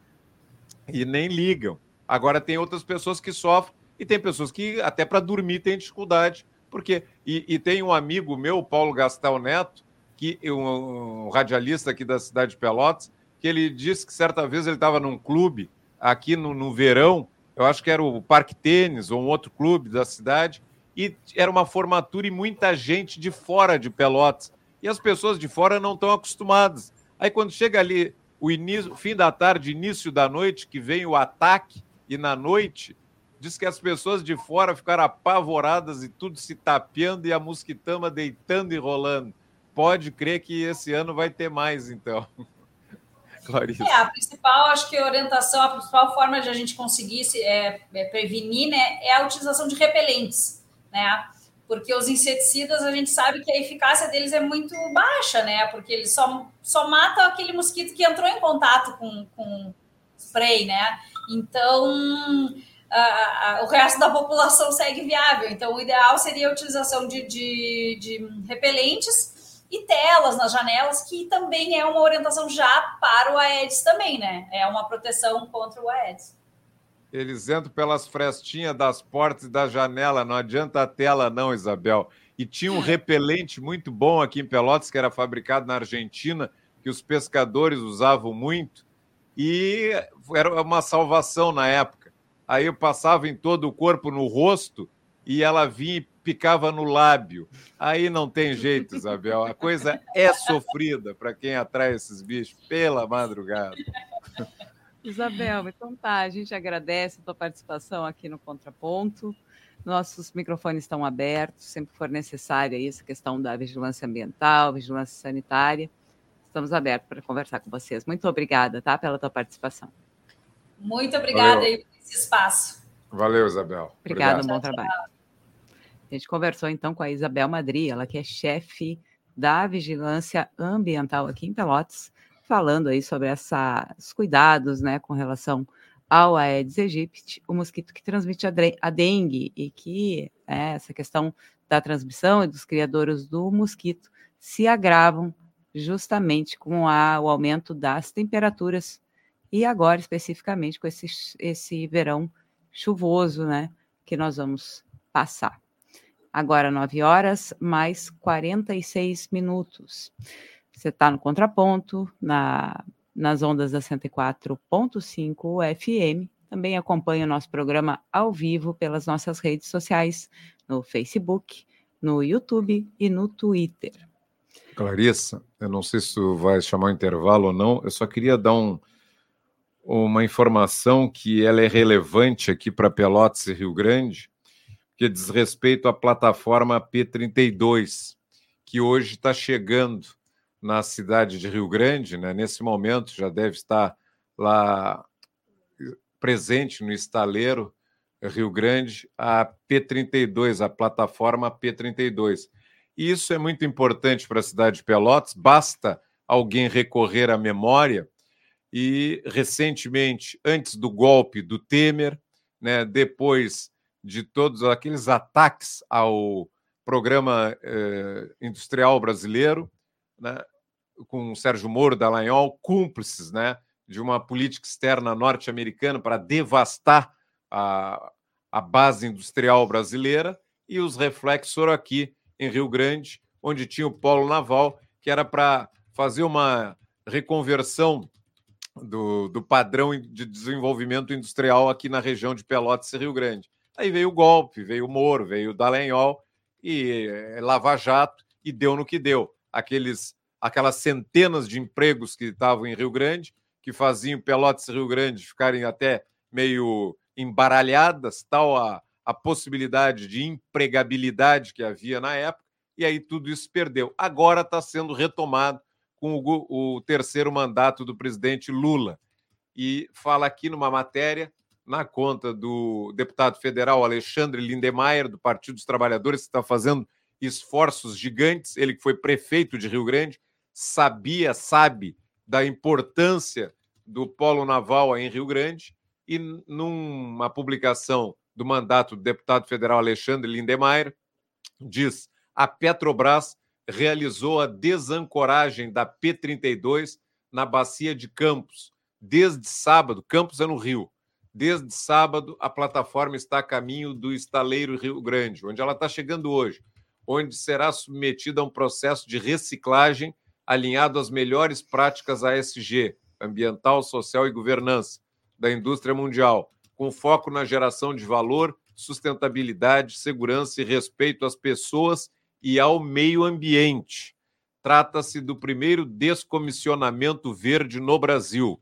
e nem ligam. Agora, tem outras pessoas que sofrem e tem pessoas que até para dormir têm dificuldade, porque e, e, tem um amigo meu, Paulo Gastal Neto, que um, um radialista aqui da cidade de Pelotas, que ele disse que certa vez ele estava num clube aqui no, no verão, eu acho que era o Parque Tênis ou um outro clube da cidade, e era uma formatura e muita gente de fora de Pelotas. E as pessoas de fora não estão acostumadas. Aí quando chega ali o início, fim da tarde, início da noite, que vem o ataque, e na noite Diz que as pessoas de fora ficaram apavoradas e tudo se tapeando e a mosquitama deitando e rolando. Pode crer que esse ano vai ter mais, então. <laughs> Clarice. É, a principal, acho que a orientação, a principal forma de a gente conseguir se, é, é prevenir, né, é a utilização de repelentes, né? Porque os inseticidas, a gente sabe que a eficácia deles é muito baixa, né? Porque eles só, só matam aquele mosquito que entrou em contato com, com spray, né? Então, a, o resto da população segue viável. Então, o ideal seria a utilização de, de, de repelentes e telas nas janelas, que também é uma orientação já para o Aedes também, né? É uma proteção contra o Aedes. Eles entram pelas frestinhas das portas e da janela, não adianta a tela não, Isabel. E tinha um repelente muito bom aqui em Pelotas, que era fabricado na Argentina, que os pescadores usavam muito, e era uma salvação na época aí eu passava em todo o corpo, no rosto, e ela vinha e picava no lábio. Aí não tem jeito, Isabel. A coisa é sofrida para quem atrai esses bichos pela madrugada. Isabel, então tá, a gente agradece a tua participação aqui no Contraponto. Nossos microfones estão abertos, sempre for necessária essa questão da vigilância ambiental, vigilância sanitária. Estamos abertos para conversar com vocês. Muito obrigada, tá, pela tua participação. Muito obrigada aí por esse espaço. Valeu, Isabel. Obrigada, um bom trabalho. A gente conversou então com a Isabel Madri, ela que é chefe da vigilância ambiental aqui em Pelotas, falando aí sobre esses cuidados, né, com relação ao Aedes aegypti, o mosquito que transmite a dengue e que é, essa questão da transmissão e dos criadores do mosquito se agravam justamente com a, o aumento das temperaturas e agora especificamente com esse, esse verão chuvoso, né, que nós vamos passar. Agora 9 horas mais 46 minutos. Você está no contraponto, na, nas ondas da 104.5 FM. Também acompanha o nosso programa ao vivo pelas nossas redes sociais, no Facebook, no YouTube e no Twitter. Clarissa, eu não sei se tu vai chamar o intervalo ou não, eu só queria dar um, uma informação que ela é relevante aqui para Pelotas e Rio Grande, que diz respeito à plataforma P32, que hoje está chegando na cidade de Rio Grande, né? nesse momento já deve estar lá presente no estaleiro Rio Grande, a P32, a plataforma P32. E isso é muito importante para a cidade de Pelotas, basta alguém recorrer à memória. E recentemente, antes do golpe do Temer, né, depois de todos aqueles ataques ao programa eh, industrial brasileiro, né, com o Sérgio Moro, Dallagnol, cúmplices né, de uma política externa norte-americana para devastar a, a base industrial brasileira, e os reflexos foram aqui em Rio Grande, onde tinha o polo naval, que era para fazer uma reconversão do, do padrão de desenvolvimento industrial aqui na região de Pelotas e Rio Grande. Aí veio o golpe, veio o Moro, veio o Dallagnol e é, Lava Jato e deu no que deu. Aqueles, aquelas centenas de empregos que estavam em Rio Grande, que faziam Pelotas e Rio Grande ficarem até meio embaralhadas, tal a, a possibilidade de empregabilidade que havia na época, e aí tudo isso perdeu. Agora está sendo retomado com o, o terceiro mandato do presidente Lula. E fala aqui numa matéria na conta do deputado federal Alexandre Lindemeyer, do Partido dos Trabalhadores, que está fazendo esforços gigantes. Ele que foi prefeito de Rio Grande, sabia, sabe da importância do polo naval em Rio Grande e numa publicação do mandato do deputado federal Alexandre Lindemeyer, diz: a Petrobras realizou a desancoragem da P-32 na bacia de Campos. Desde sábado, Campos é no Rio. Desde sábado, a plataforma está a caminho do estaleiro Rio Grande, onde ela está chegando hoje, onde será submetida a um processo de reciclagem alinhado às melhores práticas ASG, ambiental, social e governança, da indústria mundial, com foco na geração de valor, sustentabilidade, segurança e respeito às pessoas e ao meio ambiente. Trata-se do primeiro descomissionamento verde no Brasil.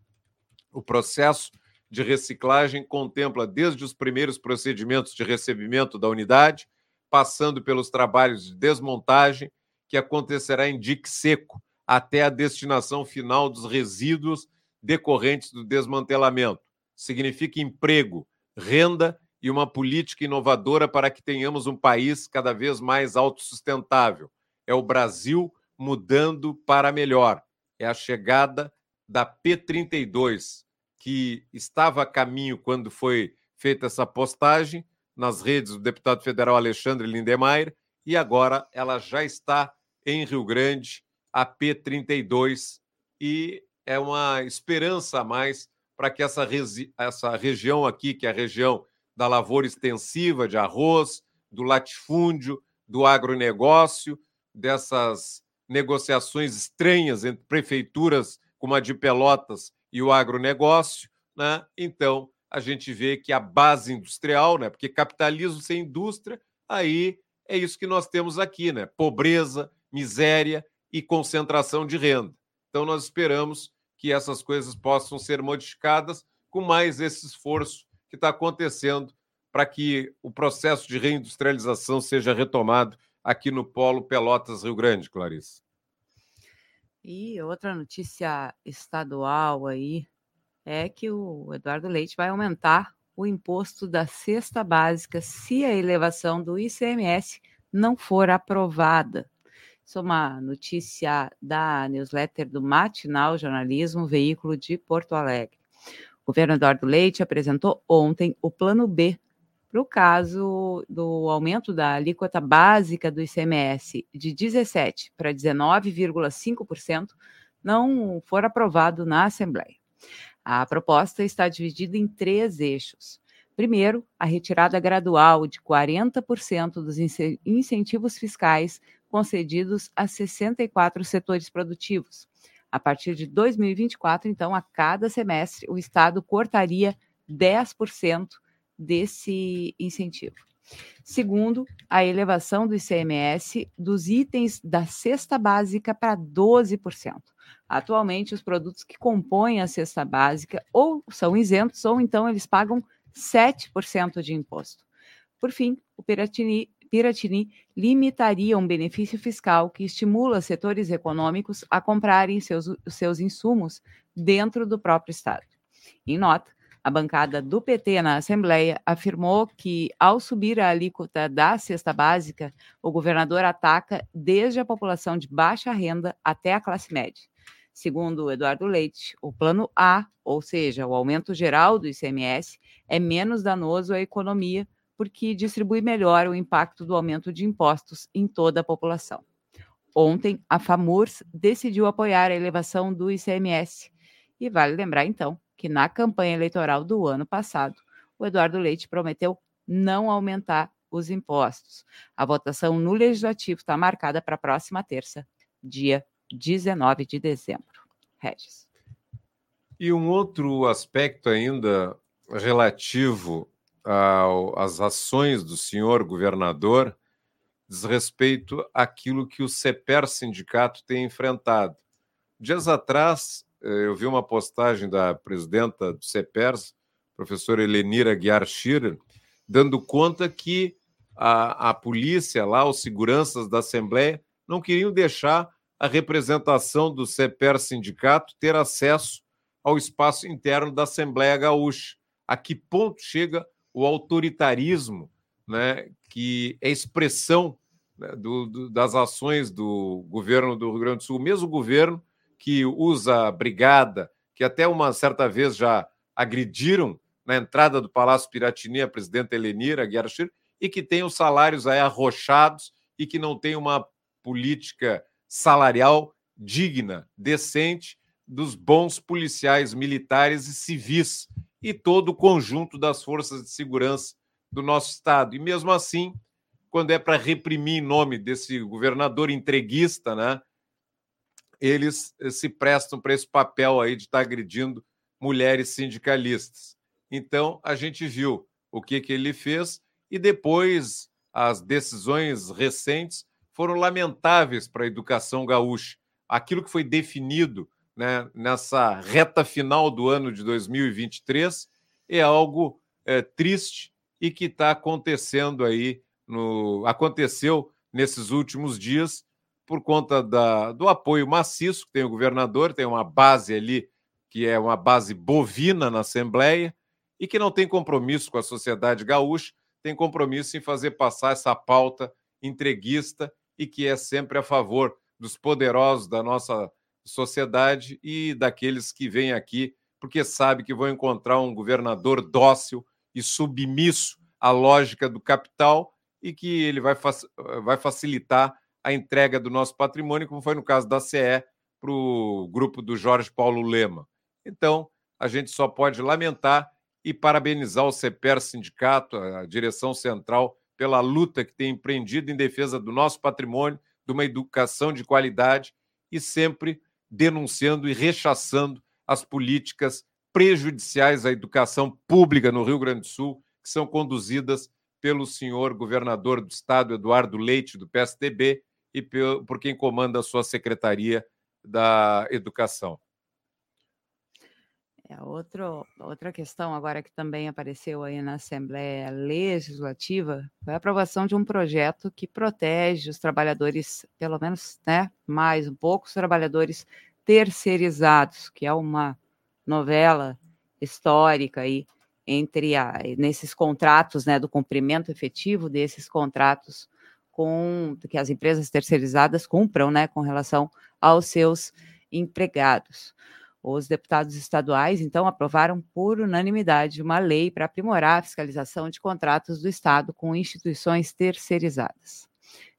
O processo de reciclagem contempla desde os primeiros procedimentos de recebimento da unidade, passando pelos trabalhos de desmontagem, que acontecerá em dique seco, até a destinação final dos resíduos decorrentes do desmantelamento significa emprego, renda e uma política inovadora para que tenhamos um país cada vez mais autossustentável. É o Brasil mudando para melhor. É a chegada da P32, que estava a caminho quando foi feita essa postagem nas redes do deputado federal Alexandre Lindemeyer, e agora ela já está em Rio Grande, a P32, e é uma esperança a mais para que essa, essa região aqui, que é a região da lavoura extensiva de arroz, do latifúndio, do agronegócio, dessas negociações estranhas entre prefeituras como a de Pelotas e o agronegócio, né? Então, a gente vê que a base industrial, né? Porque capitalismo sem indústria, aí é isso que nós temos aqui, né? Pobreza, miséria e concentração de renda. Então, nós esperamos que essas coisas possam ser modificadas com mais esse esforço que está acontecendo para que o processo de reindustrialização seja retomado aqui no Polo Pelotas Rio Grande, Clarice. E outra notícia estadual aí é que o Eduardo Leite vai aumentar o imposto da cesta básica se a elevação do ICMS não for aprovada. Isso é uma notícia da newsletter do Matinal Jornalismo, veículo de Porto Alegre. O governo Eduardo Leite apresentou ontem o plano B para o caso do aumento da alíquota básica do ICMS de 17% para 19,5% não for aprovado na Assembleia. A proposta está dividida em três eixos. Primeiro, a retirada gradual de 40% dos incentivos fiscais concedidos a 64 setores produtivos. A partir de 2024, então, a cada semestre, o Estado cortaria 10% desse incentivo. Segundo, a elevação do ICMS dos itens da cesta básica para 12%. Atualmente, os produtos que compõem a cesta básica ou são isentos ou então eles pagam 7% de imposto. Por fim, o Piratini, Piratini limitaria um benefício fiscal que estimula setores econômicos a comprarem seus, seus insumos dentro do próprio Estado. Em nota, a bancada do PT na Assembleia afirmou que, ao subir a alíquota da cesta básica, o governador ataca desde a população de baixa renda até a classe média. Segundo Eduardo Leite, o plano A, ou seja, o aumento geral do ICMS, é menos danoso à economia porque distribui melhor o impacto do aumento de impostos em toda a população. Ontem, a FAMURS decidiu apoiar a elevação do ICMS. E vale lembrar, então, que na campanha eleitoral do ano passado, o Eduardo Leite prometeu não aumentar os impostos. A votação no Legislativo está marcada para a próxima terça, dia 19 de dezembro. Regis. E um outro aspecto ainda relativo às ações do senhor governador diz respeito àquilo que o CEPER Sindicato tem enfrentado. Dias atrás, eh, eu vi uma postagem da presidenta do CEPERS, professora Helenira Guiar Schirer, dando conta que a, a polícia lá, os seguranças da Assembleia, não queriam deixar a representação do CEPER Sindicato ter acesso ao espaço interno da Assembleia Gaúcha. A que ponto chega o autoritarismo, né, que é expressão né, do, do, das ações do governo do Rio Grande do Sul, o mesmo governo que usa brigada, que até uma certa vez já agrediram na entrada do Palácio Piratini a presidenta Helenira Guerra e que tem os salários aí arrochados e que não tem uma política salarial digna, decente dos bons policiais militares e civis e todo o conjunto das forças de segurança do nosso estado. E mesmo assim, quando é para reprimir em nome desse governador entreguista, né, eles eh, se prestam para esse papel aí de estar tá agredindo mulheres sindicalistas. Então, a gente viu o que, que ele fez e depois as decisões recentes foram lamentáveis para a educação gaúcha. Aquilo que foi definido né, nessa reta final do ano de 2023 é algo é, triste e que está acontecendo aí no aconteceu nesses últimos dias por conta da, do apoio maciço que tem o governador, tem uma base ali que é uma base bovina na Assembleia e que não tem compromisso com a sociedade gaúcha, tem compromisso em fazer passar essa pauta entreguista e que é sempre a favor dos poderosos da nossa sociedade e daqueles que vêm aqui porque sabe que vão encontrar um governador dócil e submisso à lógica do capital e que ele vai, vai facilitar a entrega do nosso patrimônio, como foi no caso da CE para o grupo do Jorge Paulo Lema. Então, a gente só pode lamentar e parabenizar o CEPER Sindicato, a direção central, pela luta que tem empreendido em defesa do nosso patrimônio, de uma educação de qualidade e sempre denunciando e rechaçando as políticas prejudiciais à educação pública no Rio Grande do Sul, que são conduzidas pelo senhor governador do estado, Eduardo Leite, do PSDB, e por quem comanda a sua Secretaria da Educação. É, outro, outra questão agora que também apareceu aí na Assembleia Legislativa foi a aprovação de um projeto que protege os trabalhadores, pelo menos, né, mais um pouco, os trabalhadores terceirizados, que é uma novela histórica aí entre a, nesses contratos, né, do cumprimento efetivo desses contratos com que as empresas terceirizadas cumpram, né, com relação aos seus empregados. Os deputados estaduais, então, aprovaram por unanimidade uma lei para aprimorar a fiscalização de contratos do Estado com instituições terceirizadas.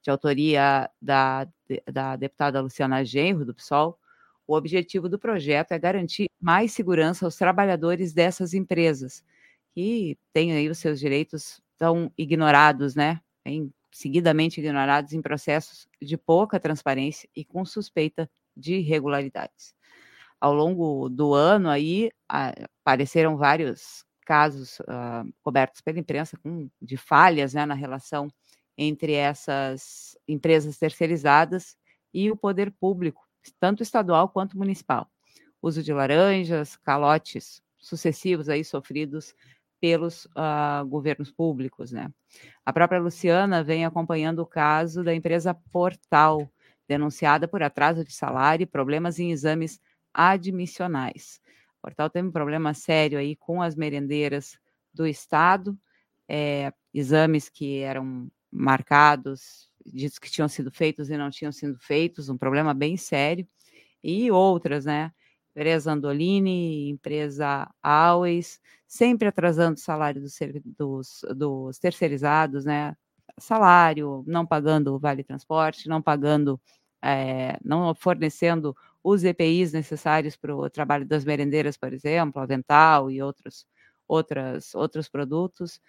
De autoria da, da deputada Luciana Genro, do PSOL, o objetivo do projeto é garantir mais segurança aos trabalhadores dessas empresas, que têm aí os seus direitos tão ignorados, né, em seguidamente ignorados em processos de pouca transparência e com suspeita de irregularidades. Ao longo do ano aí apareceram vários casos uh, cobertos pela imprensa com, de falhas né, na relação entre essas empresas terceirizadas e o poder público, tanto estadual quanto municipal. Uso de laranjas, calotes sucessivos aí sofridos pelos uh, governos públicos, né? A própria Luciana vem acompanhando o caso da empresa Portal, denunciada por atraso de salário e problemas em exames admissionais. O Portal tem um problema sério aí com as merendeiras do Estado, é, exames que eram marcados, diz que tinham sido feitos e não tinham sido feitos, um problema bem sério, e outras, né? Empresa Andolini, empresa Always, sempre atrasando o salário dos, dos, dos terceirizados, né? Salário, não pagando o vale transporte, não pagando, é, não fornecendo os EPIs necessários para o trabalho das merendeiras, por exemplo, avental e outros, outras, outros produtos.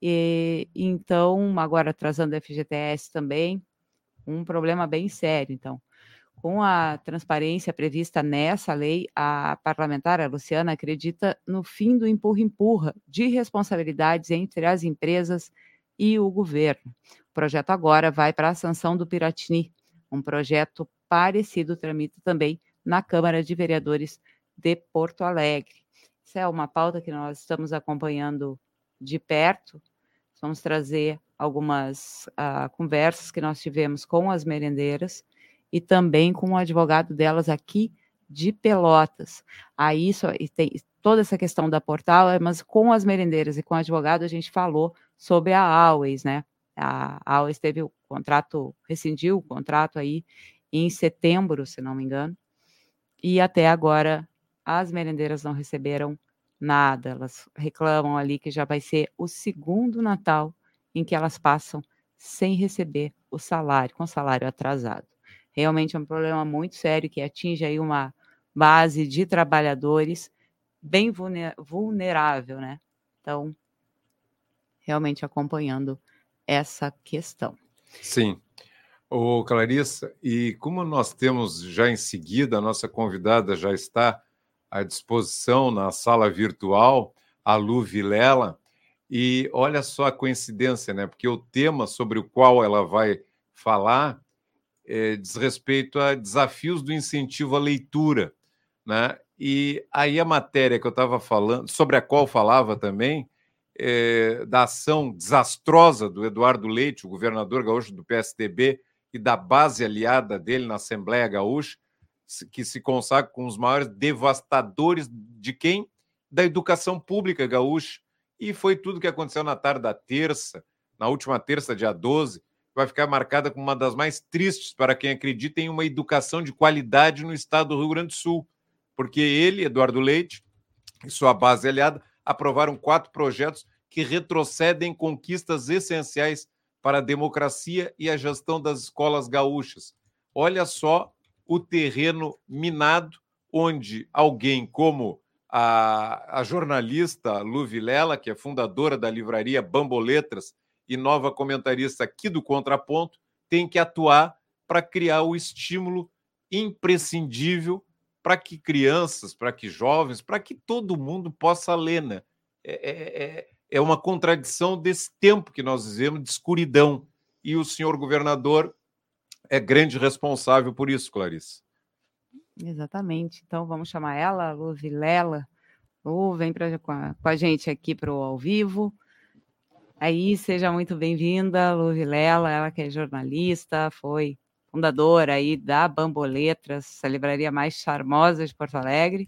E então, agora trazendo o FGTS também, um problema bem sério. Então, com a transparência prevista nessa lei, a parlamentar, a Luciana, acredita no fim do empurra-empurra de responsabilidades entre as empresas e o governo. O projeto agora vai para a sanção do Piratini, um projeto parecido tramita também na Câmara de Vereadores de Porto Alegre. Essa é uma pauta que nós estamos acompanhando de perto. Vamos trazer algumas uh, conversas que nós tivemos com as merendeiras e também com o advogado delas aqui de Pelotas. Aí isso e tem toda essa questão da portal, mas com as merendeiras e com o advogado a gente falou sobre a Always, né? A Always teve o contrato, rescindiu o contrato aí em setembro, se não me engano, e até agora as merendeiras não receberam nada. Elas reclamam ali que já vai ser o segundo Natal em que elas passam sem receber o salário, com salário atrasado. Realmente é um problema muito sério que atinge aí uma base de trabalhadores bem vulnerável, né? Então, realmente acompanhando essa questão. Sim. Ô, Clarissa, e como nós temos já em seguida, a nossa convidada já está à disposição na sala virtual, a Lu Vilela, e olha só a coincidência, né? Porque o tema sobre o qual ela vai falar é, diz respeito a desafios do incentivo à leitura, né? E aí a matéria que eu estava falando, sobre a qual falava também, é, da ação desastrosa do Eduardo Leite, o governador gaúcho do PSDB, e da base aliada dele na Assembleia Gaúcha, que se consagra com os maiores devastadores de quem? Da educação pública gaúcha. E foi tudo que aconteceu na tarde da terça, na última terça, dia 12, vai ficar marcada como uma das mais tristes para quem acredita em uma educação de qualidade no estado do Rio Grande do Sul. Porque ele, Eduardo Leite, e sua base aliada aprovaram quatro projetos que retrocedem conquistas essenciais para a democracia e a gestão das escolas gaúchas. Olha só o terreno minado, onde alguém como a, a jornalista Lu Vilela, que é fundadora da livraria Bamboletras e nova comentarista aqui do Contraponto, tem que atuar para criar o estímulo imprescindível para que crianças, para que jovens, para que todo mundo possa ler. Né? É, é, é é uma contradição desse tempo que nós vivemos de escuridão. E o senhor governador é grande responsável por isso, Clarice. Exatamente. Então vamos chamar ela, Lu Vilela. Lu, vem pra, com, a, com a gente aqui para o ao vivo. Aí, seja muito bem-vinda, Lu Vilela, ela que é jornalista, foi fundadora aí da Bamboletras, a livraria mais charmosa de Porto Alegre,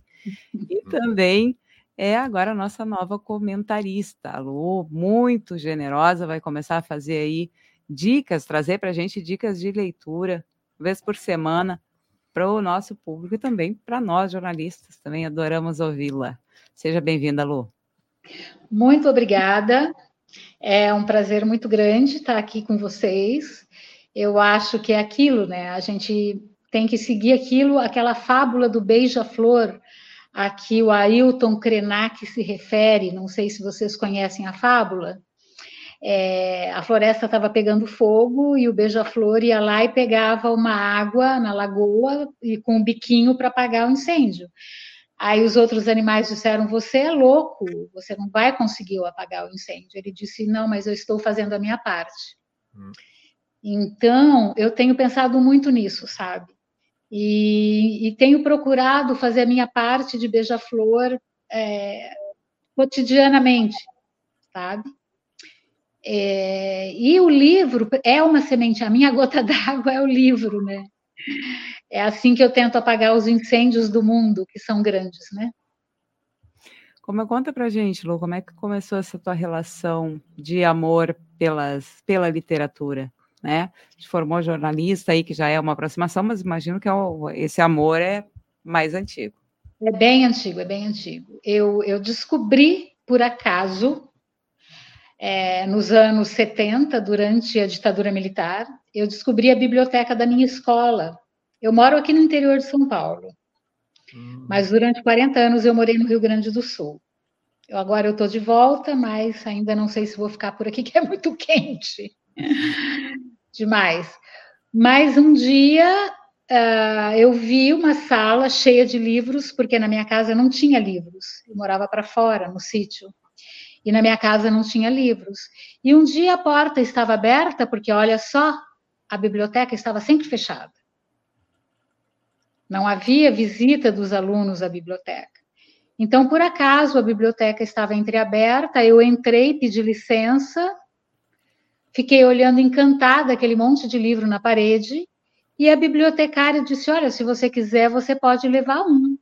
e <laughs> também é agora a nossa nova comentarista. A Lu, muito generosa, vai começar a fazer aí dicas, trazer para a gente dicas de leitura, uma vez por semana, para o nosso público e também para nós, jornalistas. Também adoramos ouvi-la. Seja bem-vinda, Lu. Muito obrigada. É um prazer muito grande estar aqui com vocês. Eu acho que é aquilo, né? A gente tem que seguir aquilo, aquela fábula do beija-flor Aqui o Ailton Krenak se refere, não sei se vocês conhecem a fábula. É, a floresta estava pegando fogo e o beija-flor ia lá e pegava uma água na lagoa e com um biquinho para apagar o incêndio. Aí os outros animais disseram: Você é louco, você não vai conseguir apagar o incêndio. Ele disse: Não, mas eu estou fazendo a minha parte. Hum. Então, eu tenho pensado muito nisso, sabe? E, e tenho procurado fazer a minha parte de beija-flor é, cotidianamente, sabe? É, e o livro é uma semente, a minha <laughs> gota d'água é o livro, né? É assim que eu tento apagar os incêndios do mundo, que são grandes, né? Como conta pra gente, Lu, como é que começou essa tua relação de amor pelas, pela literatura, né? Te formou jornalista aí, que já é uma aproximação, mas imagino que é esse amor é mais antigo. É bem antigo, é bem antigo. Eu, eu descobri, por acaso, é, nos anos 70, durante a ditadura militar, eu descobri a biblioteca da minha escola. Eu moro aqui no interior de São Paulo. Hum. Mas durante 40 anos eu morei no Rio Grande do Sul. Eu, agora eu estou de volta, mas ainda não sei se vou ficar por aqui, <laughs> que é muito quente. Demais. Mas um dia uh, eu vi uma sala cheia de livros, porque na minha casa não tinha livros. Eu morava para fora, no sítio. E na minha casa não tinha livros. E um dia a porta estava aberta, porque olha só, a biblioteca estava sempre fechada. Não havia visita dos alunos à biblioteca. Então, por acaso, a biblioteca estava entreaberta, eu entrei, pedi licença, fiquei olhando encantada aquele monte de livro na parede, e a bibliotecária disse: Olha, se você quiser, você pode levar um.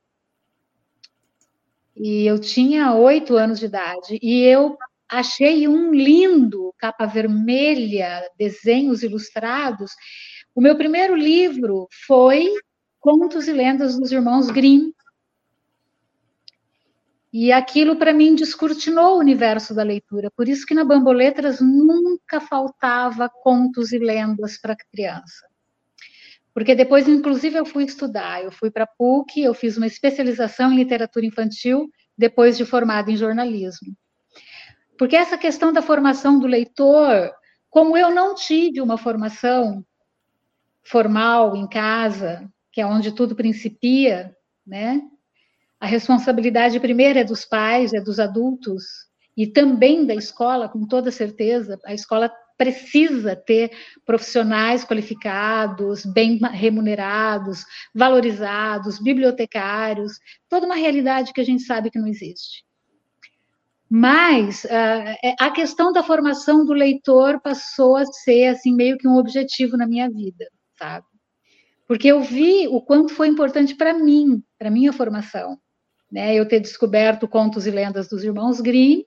E eu tinha oito anos de idade, e eu achei um lindo, capa vermelha, desenhos ilustrados. O meu primeiro livro foi Contos e Lendas dos Irmãos Grimm. E aquilo para mim descortinou o universo da leitura. Por isso que na Bamboletras nunca faltava contos e lendas para criança. Porque depois, inclusive, eu fui estudar. Eu fui para a PUC, eu fiz uma especialização em literatura infantil, depois de formada em jornalismo. Porque essa questão da formação do leitor, como eu não tive uma formação formal em casa, que é onde tudo principia, né? A responsabilidade primeira é dos pais, é dos adultos e também da escola, com toda certeza. A escola precisa ter profissionais qualificados, bem remunerados, valorizados, bibliotecários, toda uma realidade que a gente sabe que não existe. Mas uh, a questão da formação do leitor passou a ser assim meio que um objetivo na minha vida, sabe? porque eu vi o quanto foi importante para mim, para minha formação, né? Eu ter descoberto contos e lendas dos irmãos Grimm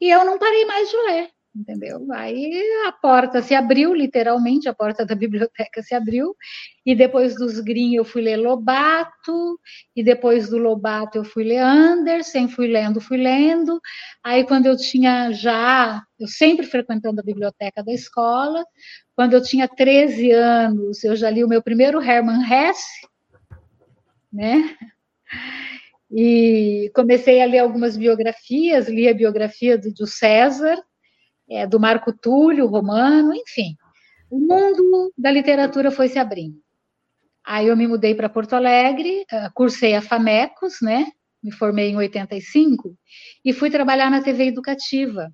e eu não parei mais de ler entendeu? Aí a porta se abriu, literalmente, a porta da biblioteca se abriu, e depois dos Grimm eu fui ler Lobato, e depois do Lobato eu fui ler Andersen, fui lendo, fui lendo, aí quando eu tinha já, eu sempre frequentando a biblioteca da escola, quando eu tinha 13 anos, eu já li o meu primeiro Hermann Hesse, né? E comecei a ler algumas biografias, li a biografia do, do César, é, do Marco Túlio, romano, enfim. O mundo da literatura foi se abrindo. Aí eu me mudei para Porto Alegre, eh, cursei a FAMECOS, né? Me formei em 85 e fui trabalhar na TV educativa.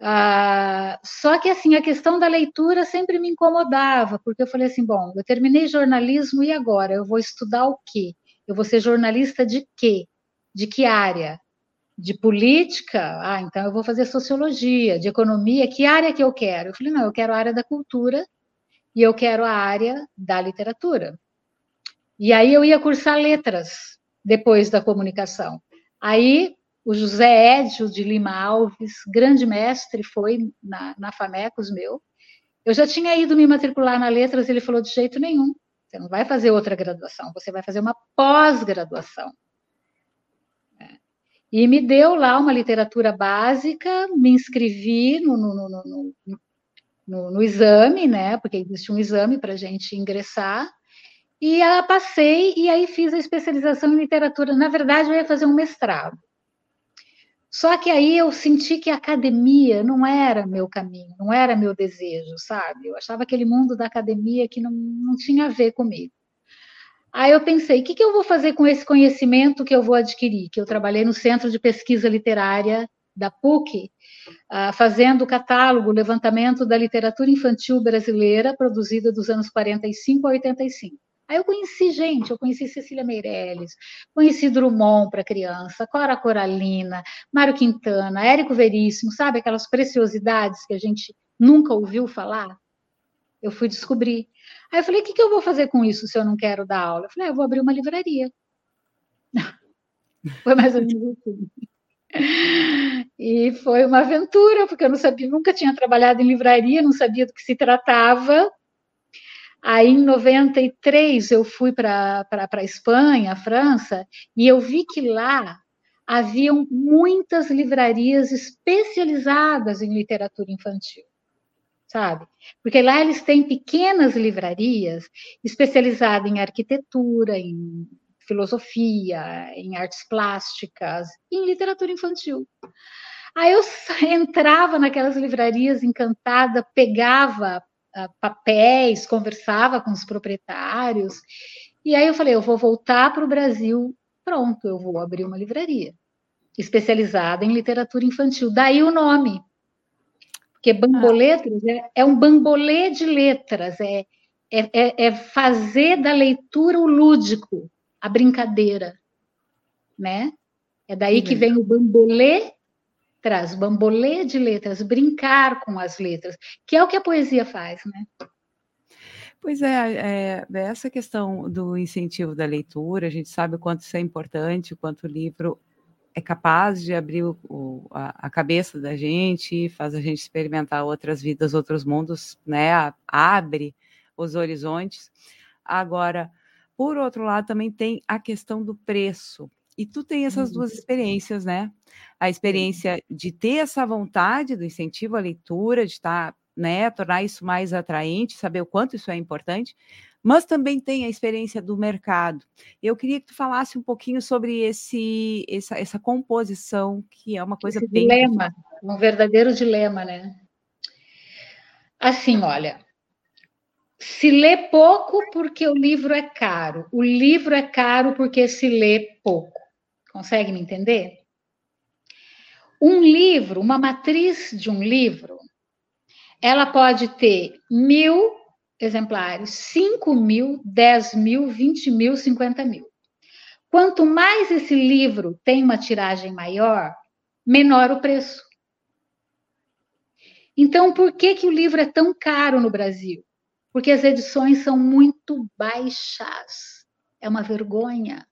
Ah, só que assim a questão da leitura sempre me incomodava, porque eu falei assim, bom, eu terminei jornalismo e agora eu vou estudar o quê? Eu vou ser jornalista de quê? De que área? de política, ah, então eu vou fazer sociologia, de economia, que área que eu quero? Eu falei, não, eu quero a área da cultura e eu quero a área da literatura. E aí eu ia cursar letras depois da comunicação. Aí o José Édio de Lima Alves, grande mestre, foi na, na FAMECOS meu. Eu já tinha ido me matricular na letras, ele falou de jeito nenhum. Você não vai fazer outra graduação, você vai fazer uma pós-graduação e me deu lá uma literatura básica, me inscrevi no, no, no, no, no exame, né? Porque existe um exame para a gente ingressar. E a passei e aí fiz a especialização em literatura. Na verdade, eu ia fazer um mestrado. Só que aí eu senti que a academia não era meu caminho, não era meu desejo, sabe? Eu achava aquele mundo da academia que não, não tinha a ver comigo. Aí eu pensei, o que, que eu vou fazer com esse conhecimento que eu vou adquirir? Que eu trabalhei no Centro de Pesquisa Literária da PUC, uh, fazendo o catálogo, levantamento da literatura infantil brasileira, produzida dos anos 45 a 85. Aí eu conheci gente, eu conheci Cecília Meirelles, conheci Drummond para criança, Cora Coralina, Mário Quintana, Érico Veríssimo, sabe aquelas preciosidades que a gente nunca ouviu falar? Eu fui descobrir. Aí eu falei, o que, que eu vou fazer com isso se eu não quero dar aula? Eu falei, ah, eu vou abrir uma livraria. <laughs> Foi mais ou menos assim. E foi uma aventura, porque eu não sabia, nunca tinha trabalhado em livraria, não sabia do que se tratava. Aí, em 93, eu fui para a Espanha, França, e eu vi que lá haviam muitas livrarias especializadas em literatura infantil, sabe? Porque lá eles têm pequenas livrarias especializadas em arquitetura, em filosofia, em artes plásticas, em literatura infantil. Aí eu <laughs> entrava naquelas livrarias encantada, pegava uh, papéis, conversava com os proprietários, e aí eu falei, eu vou voltar para o Brasil, pronto, eu vou abrir uma livraria especializada em literatura infantil. Daí o nome, porque bamboletras é, é um bambolê de letras, é, é, é fazer da leitura o lúdico, a brincadeira, né? É daí que vem o bambolê, traz bambolê de letras, brincar com as letras, que é o que a poesia faz, né? Pois é, é, essa questão do incentivo da leitura, a gente sabe o quanto isso é importante, o quanto o livro é capaz de abrir o, o, a, a, cabeça da gente, faz a gente experimentar outras vidas, outros mundos, né? Abre os horizontes. Agora, por outro lado, também tem a questão do preço. E tu tem essas duas uhum. experiências, né? A experiência de ter essa vontade do incentivo à leitura, de estar, né, tornar isso mais atraente, saber o quanto isso é importante, mas também tem a experiência do mercado. Eu queria que tu falasse um pouquinho sobre esse, essa, essa composição, que é uma coisa esse bem. Dilema, um verdadeiro dilema, né? Assim, olha, se lê pouco porque o livro é caro. O livro é caro porque se lê pouco. Consegue me entender? Um livro, uma matriz de um livro, ela pode ter mil exemplares, cinco mil, dez mil, vinte mil, cinquenta mil. Quanto mais esse livro tem uma tiragem maior, menor o preço. Então, por que, que o livro é tão caro no Brasil? porque as edições são muito baixas. É uma vergonha.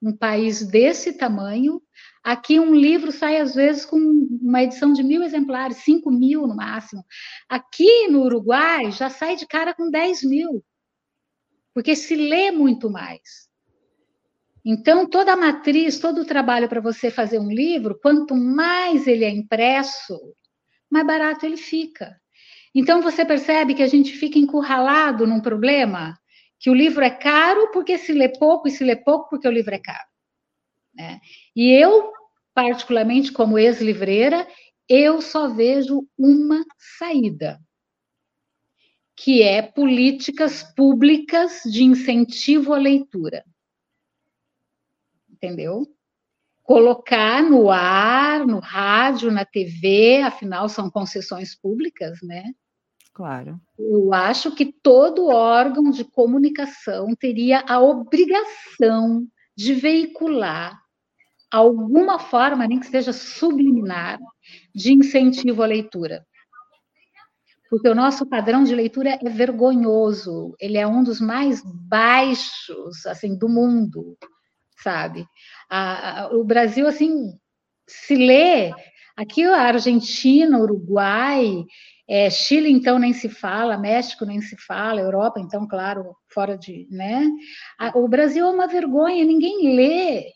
Um país desse tamanho, aqui um livro sai às vezes com uma edição de mil exemplares, cinco mil no máximo. Aqui no Uruguai já sai de cara com 10 mil, porque se lê muito mais. Então, toda a matriz, todo o trabalho para você fazer um livro, quanto mais ele é impresso, mais barato ele fica. Então você percebe que a gente fica encurralado num problema, que o livro é caro porque se lê pouco e se lê pouco porque o livro é caro. Né? E eu, particularmente como ex-livreira, eu só vejo uma saída, que é políticas públicas de incentivo à leitura. Entendeu? colocar no ar, no rádio, na TV, afinal são concessões públicas, né? Claro. Eu acho que todo órgão de comunicação teria a obrigação de veicular alguma forma, nem que seja subliminar, de incentivo à leitura. Porque o nosso padrão de leitura é vergonhoso, ele é um dos mais baixos assim do mundo sabe? A, a, o Brasil, assim, se lê. Aqui a Argentina, Uruguai, é, Chile, então, nem se fala, México nem se fala, Europa, então, claro, fora de. Né? o Brasil é uma vergonha, ninguém lê.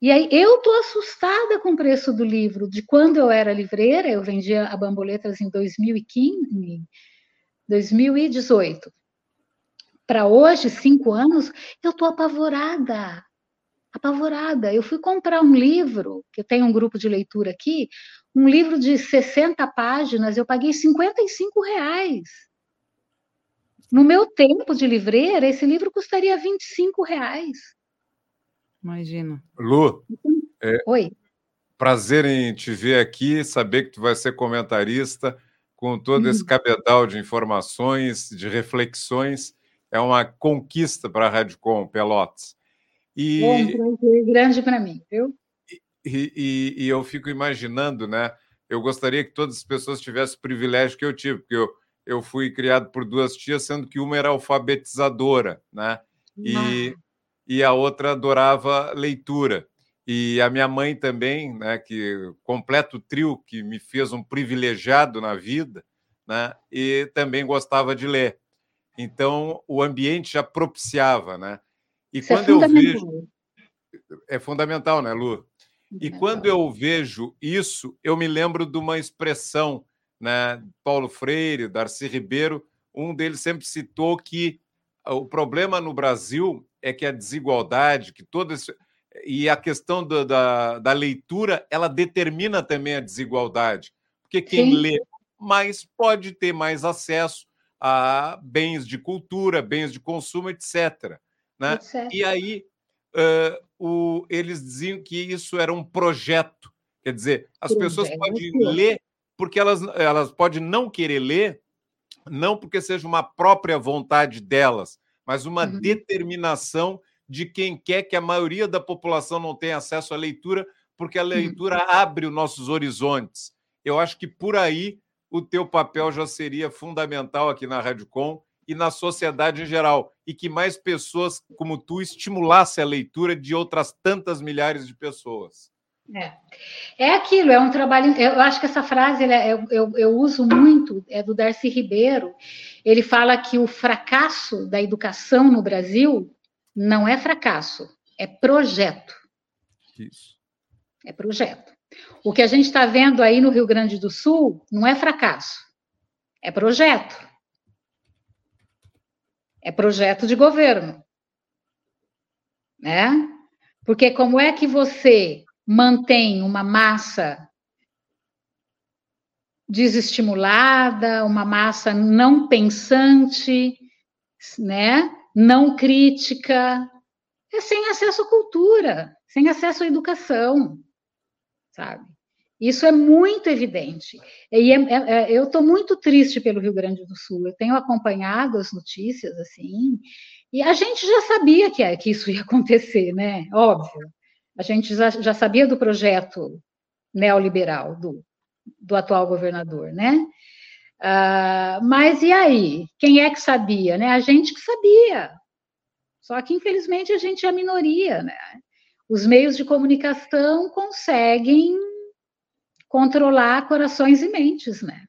E aí eu estou assustada com o preço do livro. De quando eu era livreira, eu vendia a Bamboletas em 2015, 2018. Para hoje, cinco anos, eu estou apavorada apavorada. Eu fui comprar um livro, que eu tenho um grupo de leitura aqui, um livro de 60 páginas, eu paguei 55 reais. No meu tempo de livreira, esse livro custaria 25 reais. Imagina. Lu, é, Oi. prazer em te ver aqui, saber que tu vai ser comentarista com todo esse uhum. cabedal de informações, de reflexões é uma conquista para a Radicom Pelotas. E, é um prazer grande para mim, viu? E, e, e, eu fico imaginando, né? Eu gostaria que todas as pessoas tivessem o privilégio que eu tive, porque eu, eu fui criado por duas tias, sendo que uma era alfabetizadora, né? E, e a outra adorava leitura. E a minha mãe também, né, que completa o trio que me fez um privilegiado na vida, né, e também gostava de ler. Então, o ambiente já propiciava, né? E Isso é quando é eu vejo é fundamental, né, Lu? E quando eu vejo isso, eu me lembro de uma expressão, né, Paulo Freire, Darcy Ribeiro, um deles sempre citou que o problema no Brasil é que a desigualdade, que todo esse e a questão do, da, da leitura, ela determina também a desigualdade. Porque quem Sim. lê mais pode ter mais acesso a bens de cultura, bens de consumo, etc. Né? E aí uh, o, eles diziam que isso era um projeto. Quer dizer, as pessoas podem ler porque elas, elas podem não querer ler, não porque seja uma própria vontade delas, mas uma uhum. determinação de quem quer que a maioria da população não tenha acesso à leitura, porque a leitura uhum. abre os nossos horizontes. Eu acho que por aí o teu papel já seria fundamental aqui na Com e na sociedade em geral, e que mais pessoas como tu estimulasse a leitura de outras tantas milhares de pessoas. É. é aquilo, é um trabalho. Eu acho que essa frase é, eu, eu, eu, uso muito, é do Darcy Ribeiro. Ele fala que o fracasso da educação no Brasil não é fracasso, é projeto. Isso. É projeto. O que a gente está vendo aí no Rio Grande do Sul não é fracasso, é projeto. É projeto de governo. Né? Porque como é que você mantém uma massa desestimulada, uma massa não pensante, né? não crítica, é sem acesso à cultura, sem acesso à educação, sabe? Isso é muito evidente. E é, é, é eu estou muito triste pelo Rio Grande do Sul. Eu tenho acompanhado as notícias assim, e a gente já sabia que, que isso ia acontecer, né? Óbvio. A gente já, já sabia do projeto neoliberal do, do atual governador, né? Uh, mas e aí? Quem é que sabia? Né? A gente que sabia. Só que, infelizmente, a gente é a minoria. Né? Os meios de comunicação conseguem controlar corações e mentes. Né?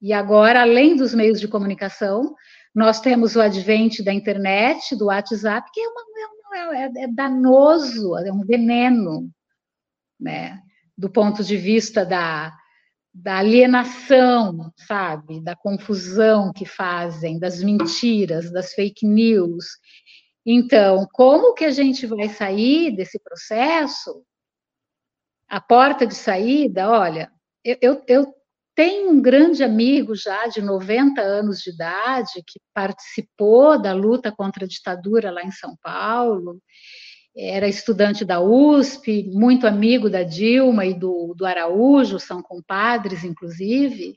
E agora, além dos meios de comunicação, nós temos o advento da internet, do WhatsApp, que é, uma, é, é, é danoso, é um veneno, né? do ponto de vista da, da alienação, sabe, da confusão que fazem, das mentiras, das fake news. Então, como que a gente vai sair desse processo? A porta de saída, olha, eu, eu, eu tenho um grande amigo já de 90 anos de idade que participou da luta contra a ditadura lá em São Paulo, era estudante da USP, muito amigo da Dilma e do, do Araújo, são compadres, inclusive.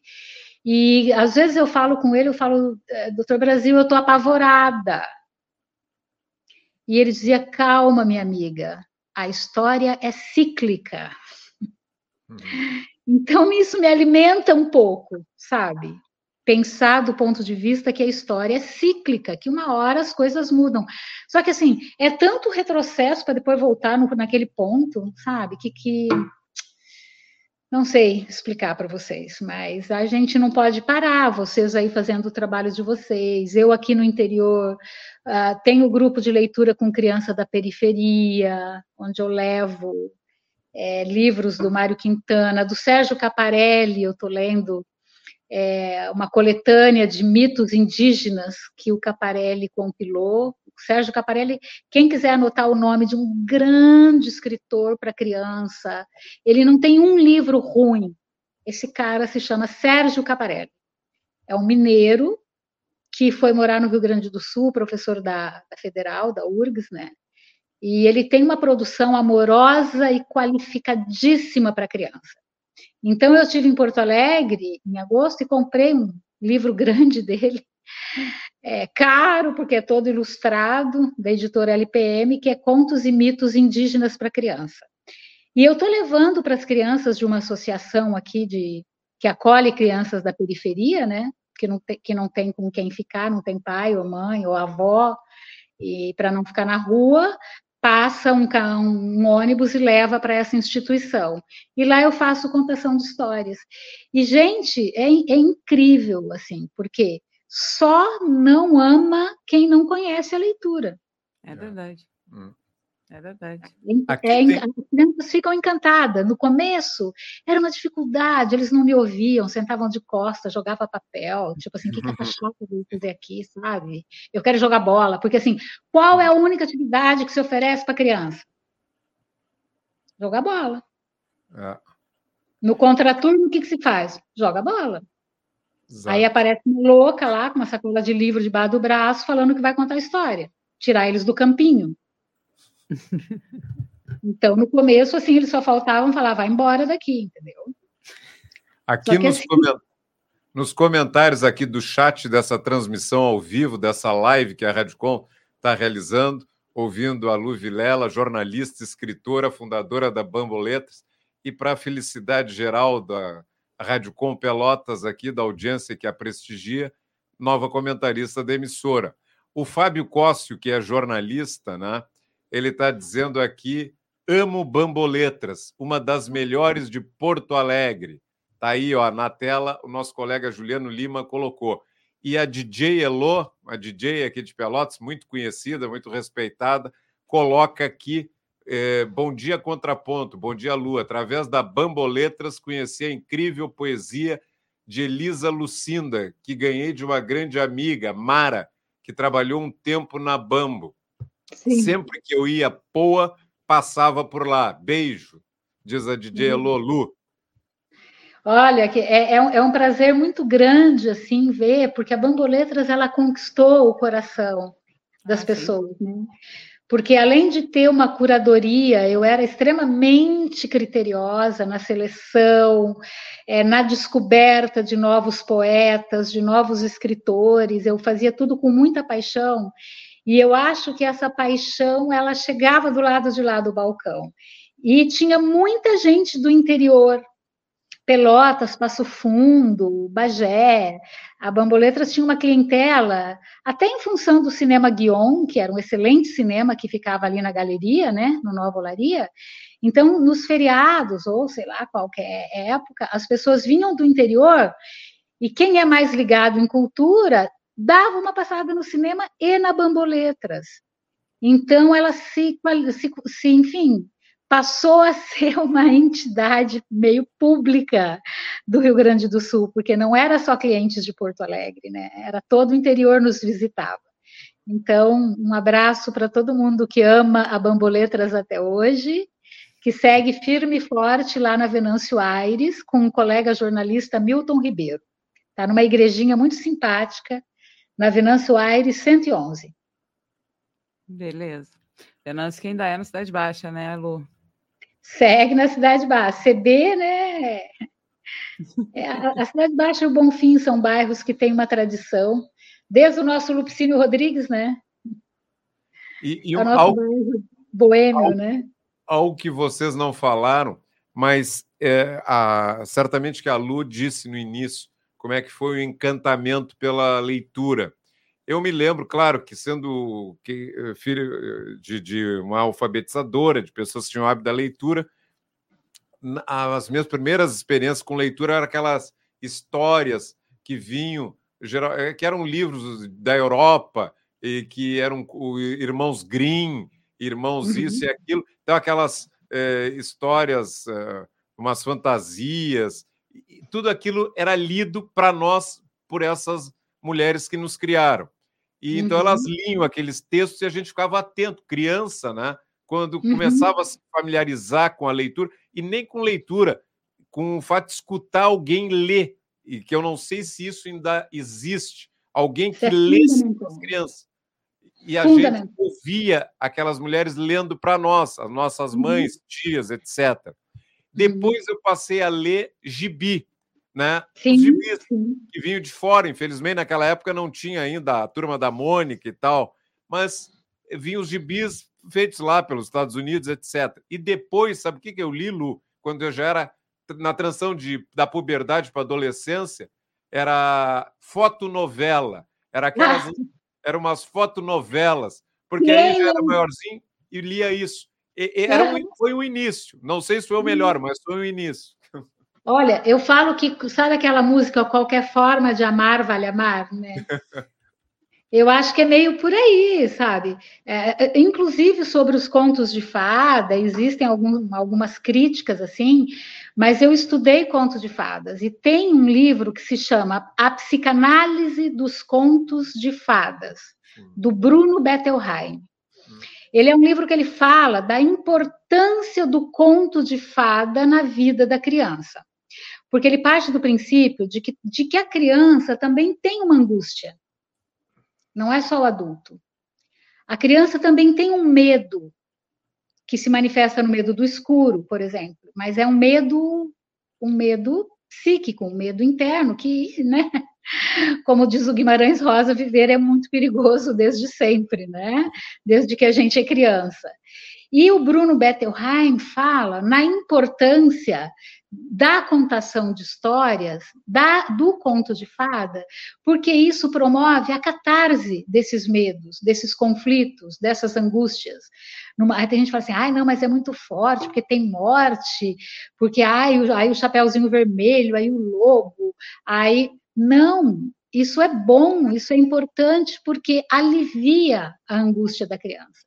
E às vezes eu falo com ele, eu falo, é, doutor Brasil, eu estou apavorada. E ele dizia, calma, minha amiga, a história é cíclica. Uhum. Então, isso me alimenta um pouco, sabe? pensar do ponto de vista que a história é cíclica, que uma hora as coisas mudam. Só que, assim, é tanto retrocesso para depois voltar no, naquele ponto, sabe? Que, que. Não sei explicar para vocês, mas a gente não pode parar, vocês aí fazendo o trabalho de vocês, eu aqui no interior, uh, tenho grupo de leitura com criança da periferia, onde eu levo é, livros do Mário Quintana, do Sérgio Caparelli, eu estou lendo é, uma coletânea de mitos indígenas que o Caparelli compilou. Sérgio Caparelli, quem quiser anotar o nome de um grande escritor para criança, ele não tem um livro ruim. Esse cara se chama Sérgio Caparelli. É um mineiro que foi morar no Rio Grande do Sul, professor da, da Federal, da URGS, né? E ele tem uma produção amorosa e qualificadíssima para criança. Então, eu estive em Porto Alegre em agosto e comprei um livro grande <laughs> dele, é, caro, porque é todo ilustrado, da editora LPM, que é Contos e Mitos Indígenas para Criança. E eu estou levando para as crianças de uma associação aqui de que acolhe crianças da periferia, né? Que não, tem, que não tem com quem ficar, não tem pai ou mãe ou avó, e para não ficar na rua, passa um, um ônibus e leva para essa instituição. E lá eu faço contação de histórias. E, gente, é, é incrível, assim, porque só não ama quem não conhece a leitura. É verdade. Hum. É verdade. É, tem... As crianças ficam encantadas. No começo era uma dificuldade, eles não me ouviam, sentavam de costas, jogavam papel, tipo assim, o que, que <laughs> veio fazer aqui, sabe? Eu quero jogar bola, porque assim, qual é a única atividade que se oferece para criança? Jogar bola. É. No contraturno, o que, que se faz? Joga bola. Exato. Aí aparece uma louca lá, com uma sacola de livro debaixo do braço, falando que vai contar a história. Tirar eles do campinho. <laughs> Então, no começo, assim, eles só faltavam falar, vai embora daqui, entendeu? Aqui nos, assim... coment... nos, comentários aqui do chat dessa transmissão ao vivo, dessa live que a Radicom está realizando, ouvindo a Lu Vilela, jornalista, escritora, fundadora da Bamboletas, e para a felicidade geral da Radicom Pelotas aqui, da audiência que a prestigia, nova comentarista da emissora. O Fábio Cóssio, que é jornalista, né? ele está dizendo aqui: amo Bamboletras, uma das melhores de Porto Alegre. Está aí, ó, na tela, o nosso colega Juliano Lima colocou. E a DJ Elo, a DJ aqui de Pelotas, muito conhecida, muito respeitada, coloca aqui é, Bom dia Contraponto, Bom dia Lu. Através da Bamboletras, conheci a incrível poesia de Elisa Lucinda, que ganhei de uma grande amiga, Mara, que trabalhou um tempo na Bambo. Sim. Sempre que eu ia Poa, passava por lá. Beijo, diz a DJ uhum. Lolu. Olha, é, é, um, é, um, prazer muito grande assim ver, porque a Bamboletras ela conquistou o coração das ah, pessoas, né? Porque além de ter uma curadoria, eu era extremamente criteriosa na seleção, é, na descoberta de novos poetas, de novos escritores. Eu fazia tudo com muita paixão. E eu acho que essa paixão, ela chegava do lado de lá do balcão. E tinha muita gente do interior, Pelotas, Passo Fundo, Bagé, a Bamboletras tinha uma clientela, até em função do cinema Guion, que era um excelente cinema que ficava ali na galeria, né, no Nova Olaria. Então, nos feriados, ou sei lá, qualquer época, as pessoas vinham do interior, e quem é mais ligado em cultura dava uma passada no cinema e na Bamboletras. Então, ela se, se, se, enfim, passou a <laughs> ser uma entidade meio pública do Rio Grande do Sul, porque não era só clientes de Porto Alegre, né? Era todo o interior nos visitava. Então, um abraço para todo mundo que ama a Bamboletras até hoje, que segue firme e forte lá na Venâncio Aires, com um colega jornalista Milton Ribeiro. Está numa igrejinha muito simpática, na Venâncio Aires 111. Beleza. Venâncio que ainda é na Cidade Baixa, né, Lu? Segue na Cidade Baixa. CB, né? É, a, Cidade Baixa e o Bonfim são bairros que têm uma tradição, desde o nosso Lupicínio Rodrigues, né? E, e um, algo, boêmio, algo, né? Algo que vocês não falaram, mas é, a, certamente que a Lu disse no início, como é que foi o encantamento pela leitura. Eu me lembro, claro, que sendo eh, filho eh, de, de, uma alfabetizadora, de pessoas que tinham hábito da leitura, as minhas primeiras experiências com leitura eram aquelas histórias que vinham, eh, que eram livros da Europa, e que eram irmãos Grimm, irmãos uhum. isso e aquilo. Então, aquelas é, histórias, é, umas fantasias, tudo aquilo era lido para nós por essas mulheres que nos criaram. E então elas uhum. liam aqueles textos e a gente ficava atento, criança, né? Quando uhum. começava a se familiarizar com a leitura, e nem com leitura, com o fato de escutar alguém ler, e que eu não sei se isso ainda existe, alguém que é lesse para as crianças. E a gente ouvia aquelas mulheres lendo para nós, as nossas uhum. mães, uhum. tias, etc. Depois eu passei a ler gibi. Né? Sim, Os gibis sim. que vinham de fora, infelizmente naquela época não tinha ainda a turma da Mônica e tal, mas vinham os gibis feitos lá pelos Estados Unidos, etc. E depois, sabe o que, que eu li, Lu? Quando eu já era na transição de, da puberdade para adolescência, era fotonovela. Era aquelas. <laughs> Eram umas fotonovelas. Porque aí eu já era maiorzinho e lia isso. E, e era um, foi o início. Não sei se foi o melhor, mas foi o início. <laughs> Olha, eu falo que, sabe aquela música, qualquer forma de amar vale amar, né? <laughs> Eu acho que é meio por aí, sabe? É, é, inclusive sobre os contos de fada, existem algum, algumas críticas assim, mas eu estudei contos de fadas e tem um livro que se chama A Psicanálise dos Contos de Fadas, do Bruno Bettelheim. Ele é um livro que ele fala da importância do conto de fada na vida da criança. Porque ele parte do princípio de que, de que a criança também tem uma angústia não é só o adulto. A criança também tem um medo que se manifesta no medo do escuro, por exemplo, mas é um medo, um medo psíquico, um medo interno que, né, <laughs> como diz o Guimarães Rosa, viver é muito perigoso desde sempre, né? Desde que a gente é criança. E o Bruno Bettelheim fala na importância da contação de histórias, da, do conto de fada, porque isso promove a catarse desses medos, desses conflitos, dessas angústias. Numa, aí tem gente que fala assim, ai, não, mas é muito forte, porque tem morte, porque ai, o, aí o chapéuzinho vermelho, aí o lobo, aí. Não, isso é bom, isso é importante, porque alivia a angústia da criança.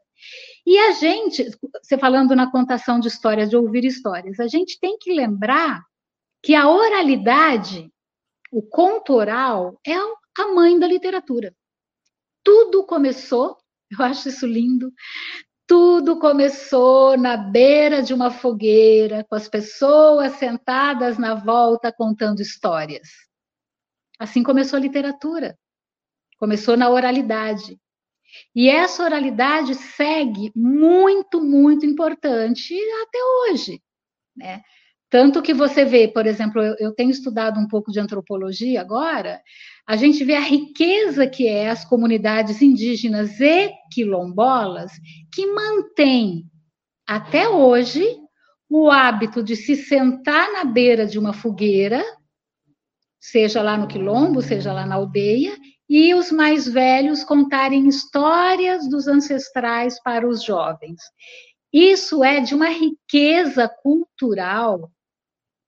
E a gente, você falando na contação de histórias, de ouvir histórias, a gente tem que lembrar que a oralidade, o conto oral, é a mãe da literatura. Tudo começou, <laughs> eu acho isso lindo, tudo começou na beira de uma fogueira, com as pessoas sentadas na volta contando histórias. Assim começou a literatura. Começou na oralidade. E essa oralidade segue muito, muito importante até hoje. Né? Tanto que você vê, por exemplo, eu, eu, tenho estudado um pouco de antropologia agora, a gente vê a riqueza que é as comunidades indígenas e quilombolas que mantêm até hoje o hábito de se sentar na beira de uma fogueira, seja lá no quilombo, seja lá na aldeia, e os mais velhos contarem histórias dos ancestrais para os jovens. Isso é de uma riqueza cultural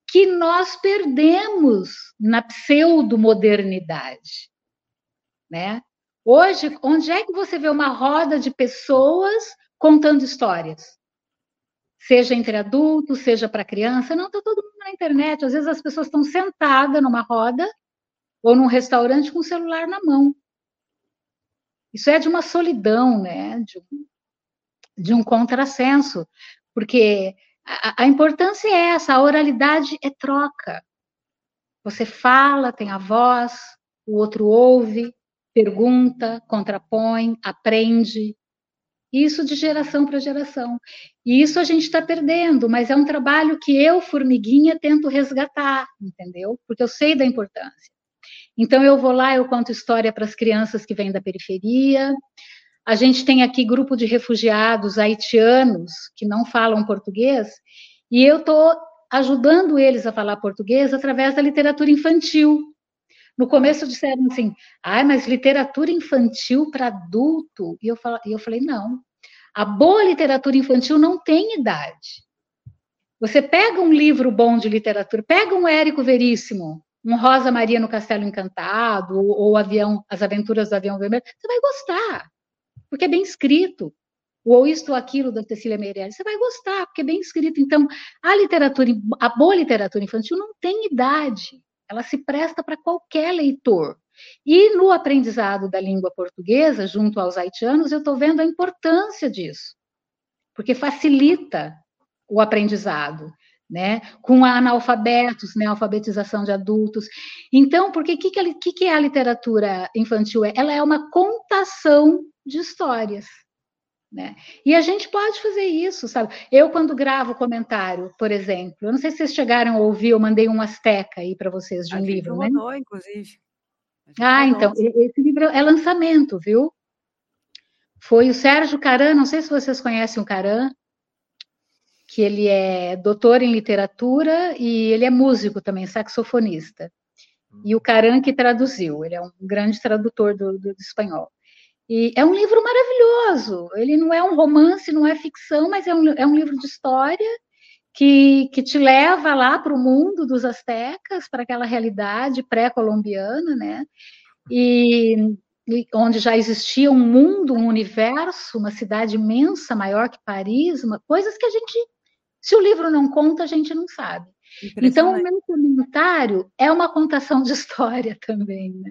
que nós perdemos na pseudo-modernidade. Né? Hoje, onde é que você vê uma roda de pessoas contando histórias? Seja entre adultos, seja para criança, não está todo mundo na internet. Às vezes as pessoas estão sentadas numa roda ou num restaurante com o celular na mão. Isso é de uma solidão, né? De um, de um contrassenso, porque a, a importância é essa, a oralidade é troca. Você fala, tem a voz, o outro ouve, pergunta, contrapõe, aprende. Isso de geração para geração. E isso a gente está perdendo, mas é um trabalho que eu, formiguinha, tento resgatar, entendeu? Porque eu sei da importância. Então, eu vou lá, eu conto história para as crianças que vêm da periferia. A gente tem aqui grupo de refugiados haitianos que não falam português, e eu estou ajudando eles a falar português através da literatura infantil. No começo disseram assim, ah, mas literatura infantil para adulto? E eu, e eu falei, não. A boa literatura infantil não tem idade. Você pega um livro bom de literatura, pega um Érico Veríssimo, um Rosa Maria no Castelo Encantado, ou, ou avião, As Aventuras do Avião Vermelho, você vai gostar, porque é bem escrito. Ou isto ou aquilo da Cecília Meirelles, você vai gostar, porque é bem escrito. Então, a literatura, a boa literatura infantil não tem idade, ela se presta para qualquer leitor. E no aprendizado da língua portuguesa, junto aos haitianos, eu estou vendo a importância disso, porque facilita o aprendizado né? com analfabetos, né? alfabetização de adultos. Então, porque o que, que, que, é a literatura infantil? Ela é uma contação de histórias. Né? E a gente pode fazer isso, sabe? Eu, quando gravo comentário, por exemplo, eu não sei se vocês chegaram a ouvir, eu mandei um Azteca aí para vocês de um livro, né? Mandou, inclusive. Ah, então, esse livro é lançamento, viu? Foi o Sérgio Caran, não sei se vocês conhecem o Caran, que ele é doutor em literatura e ele é músico também, saxofonista. E o Caran que traduziu, ele é um grande tradutor do, do, do espanhol. E é um livro maravilhoso. Ele não é um romance, não é ficção, mas é um, é um livro de história que, que te leva lá para o mundo dos astecas, para aquela realidade pré-colombiana, né? E, e, onde já existia um mundo, um universo, uma cidade imensa, maior que Paris, uma, coisas que a gente, se o livro não conta, a gente não sabe. Então, o meu comentário é uma contação de <laughs> história também, né?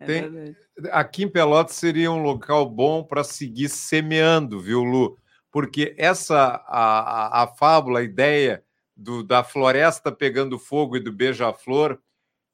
É Tem, aqui em Pelotas seria um local bom para seguir semeando, viu, Lu? Porque essa a, a, a fábula, a ideia do, da floresta pegando fogo e do beija-flor,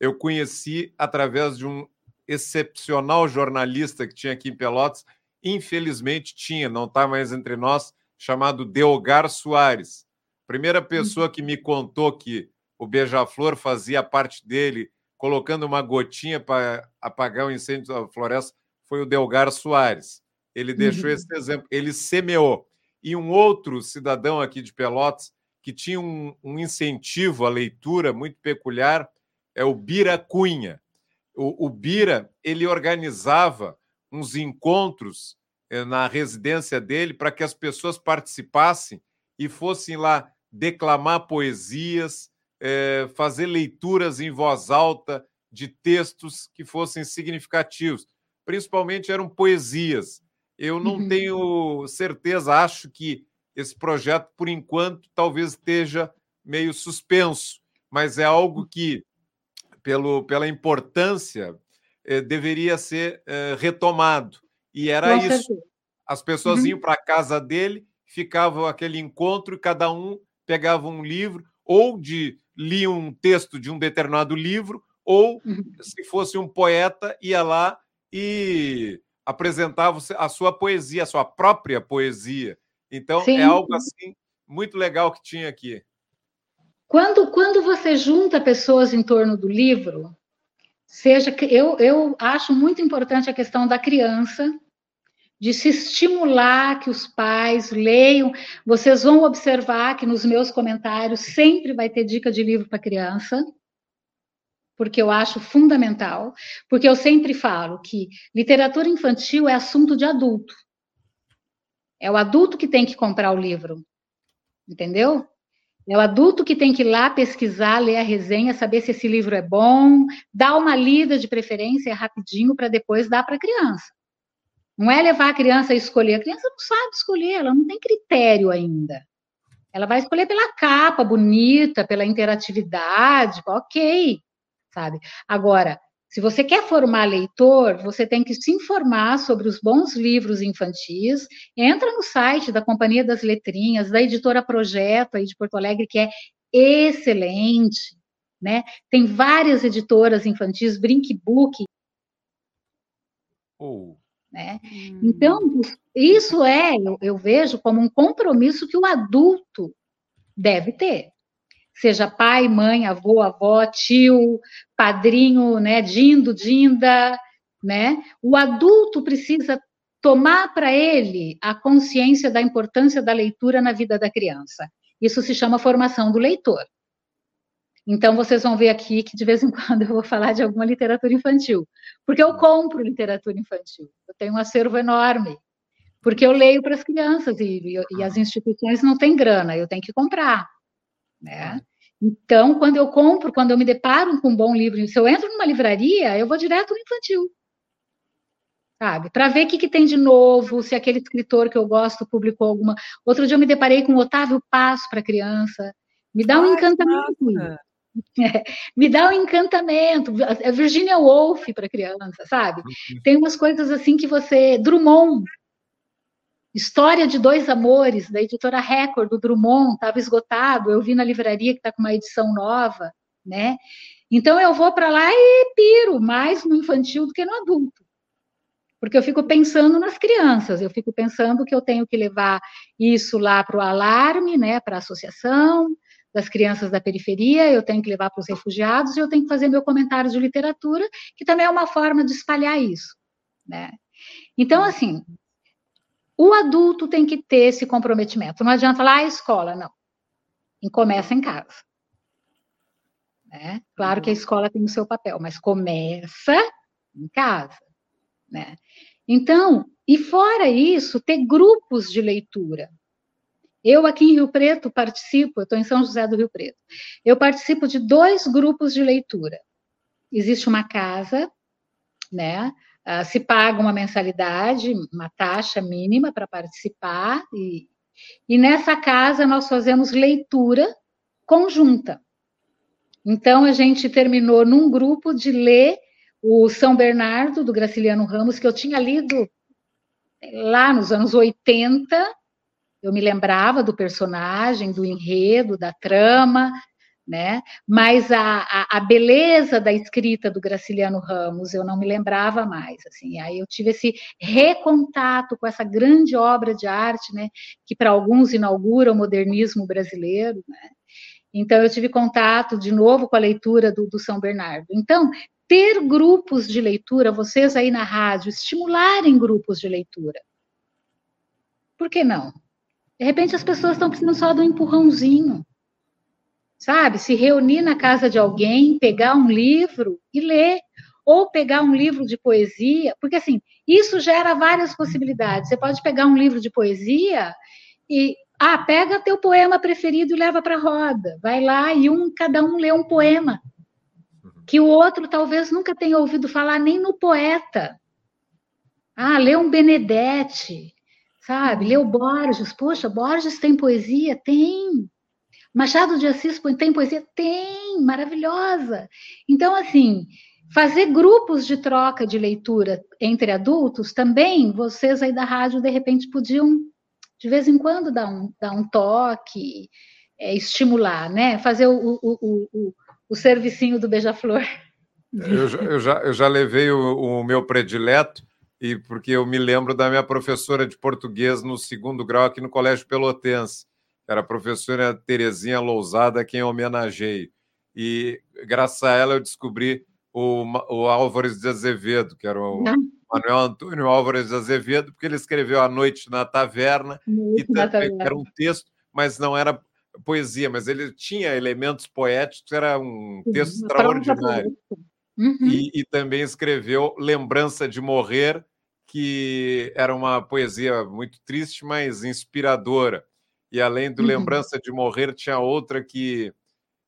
eu conheci através de um excepcional jornalista que tinha aqui em Pelotas, infelizmente tinha, não está mais entre nós, chamado Deogar Soares. Primeira pessoa que me contou que o beija-flor fazia parte dele colocando uma gotinha para apagar o incêndio da floresta foi o Delgar Soares. Ele deixou uhum. esse exemplo, ele semeou. E um outro cidadão aqui de Pelotas que tinha um, um incentivo à leitura muito peculiar é o Bira Cunha. O, o Bira ele organizava uns encontros na residência dele para que as pessoas participassem e fossem lá declamar poesias, é, fazer leituras em voz alta de textos que fossem significativos. Principalmente eram poesias. Eu não uhum. tenho certeza, acho que esse projeto, por enquanto, talvez esteja meio suspenso, mas é algo que, pelo, pela importância, eh, deveria ser eh, retomado. E era isso. As pessoas uhum. iam para a casa dele, ficavam aquele encontro e cada um pegava um livro, ou de lia um texto de um determinado livro, ou, uhum. se fosse um poeta, ia lá e apresentava a sua poesia, a sua própria poesia. Então, é Sim. é algo assim muito legal que tinha aqui. Quando, quando você junta pessoas em torno do livro, seja que eu, eu acho muito importante a questão da criança, de se estimular que os pais leiam. Vocês vão observar que nos meus comentários sempre vai ter dica de livro para criança, porque eu acho fundamental, porque eu sempre falo que literatura infantil é assunto de adulto. É o adulto que tem que comprar o livro, entendeu? É o adulto que tem que ir lá pesquisar, ler a resenha, saber se esse livro é bom, dar uma lida de preferência rapidinho para depois dar para a criança. Não é levar a criança a escolher. A criança não sabe escolher, ela não tem critério ainda. Ela vai escolher pela capa bonita, pela interatividade, ok, sabe? Agora, se você quer formar leitor, você tem que se informar sobre os bons livros infantis. Entra no site da Companhia das Letrinhas, da editora Projeto aí de Porto Alegre, que é excelente, né? Tem várias editoras infantis, Brinkbook. Oh. Né? Hum. Então, isso é, eu, eu vejo como um compromisso que o adulto deve ter. Seja pai, mãe, avô, avó, tio, padrinho, né, dindo, dinda, né? O adulto precisa tomar para ele a consciência da importância da leitura na vida da criança. Isso se chama formação do leitor. Então, vocês vão ver aqui que de vez em quando <laughs> eu vou falar de alguma literatura infantil, porque eu compro literatura infantil. Eu tenho um acervo enorme, porque eu leio para as crianças e, e, as instituições não têm grana, eu tenho que comprar, né? Então, quando eu compro, quando eu me deparo com um bom livro, se eu entro numa livraria, eu vou direto no infantil, sabe? Para ver o que, que, tem de novo, se aquele escritor que eu gosto publicou alguma. Outro dia eu me deparei com Otávio Passo para criança. Me dá um encantamento. Nossa. <laughs> me dá um encantamento. A Virginia Woolf para criança, sabe? Uhum. Tem umas coisas assim que você. Drummond. História de Dois Amores, da editora Record, do Drummond, estava esgotado. Eu vi na livraria que está com uma edição nova, né? Então eu vou para lá e piro mais no infantil do que no adulto. Porque eu fico pensando nas crianças, eu fico pensando que eu tenho que levar isso lá para o alarme, né, para a associação das crianças da periferia, eu tenho que levar para os refugiados e eu tenho que fazer meu comentário de literatura, que também é uma forma de espalhar isso, né? Então, assim, o adulto tem que ter esse comprometimento. Não adianta falar, ah, escola, não. E começa em casa. Né? Claro que a escola tem o seu papel, mas começa em casa. Né? Então, e fora isso, ter grupos de leitura. Eu aqui em Rio Preto participo, estou em São José do Rio Preto, eu participo de dois grupos de leitura. Existe uma casa, né? Uh, se paga uma mensalidade, uma taxa mínima para participar, e, e nessa casa nós fazemos leitura conjunta. Então, a gente terminou num grupo de ler o São Bernardo, do Graciliano Ramos, que eu tinha lido lá nos anos 80, eu me lembrava do personagem, do enredo, da trama, né? Mas a, a, a, beleza da escrita do Graciliano Ramos eu não me lembrava mais, assim. Aí eu tive esse recontato com essa grande obra de arte, né? Que para alguns inaugura o modernismo brasileiro, né? Então eu tive contato de novo com a leitura do, do São Bernardo. Então ter grupos de leitura, vocês aí na rádio, estimularem grupos de leitura. Por que não? De repente as pessoas estão precisando só de um empurrãozinho. Sabe? Se reunir na casa de alguém, pegar um livro e ler. Ou pegar um livro de poesia, porque assim, isso gera várias possibilidades. Você pode pegar um livro de poesia e ah, pega teu poema preferido e leva para a roda. Vai lá e um cada um lê um poema que o outro talvez nunca tenha ouvido falar nem no poeta. Ah, lê um Benedetti, sabe? Leu Borges. Poxa, Borges tem poesia? Tem. Machado de Assis tem poesia? Tem, maravilhosa. Então, assim, fazer grupos de troca de leitura entre adultos também, vocês aí da rádio, de repente, podiam, de vez em quando, dar um, dar um toque, é, estimular, né? Fazer o, o, o, o o servicinho do Beija-Flor. Eu, eu, já, eu já levei o, o, meu predileto, e porque eu me lembro da minha professora de português no segundo grau aqui no Colégio Pelotense. Era a professora Terezinha Lousada, quem homenageei. E graças a ela eu descobri o, o Álvares de Azevedo, que era o Manuel Antônio Álvares de Azevedo, porque ele escreveu A Noite na Taverna, e também, era um texto, mas não era poesia, mas ele tinha elementos poéticos, era um texto extraordinário. Uhum. E, e, também escreveu Lembrança de Morrer, que era uma poesia muito triste, mas inspiradora. E além do uhum. Lembrança de Morrer, tinha outra que,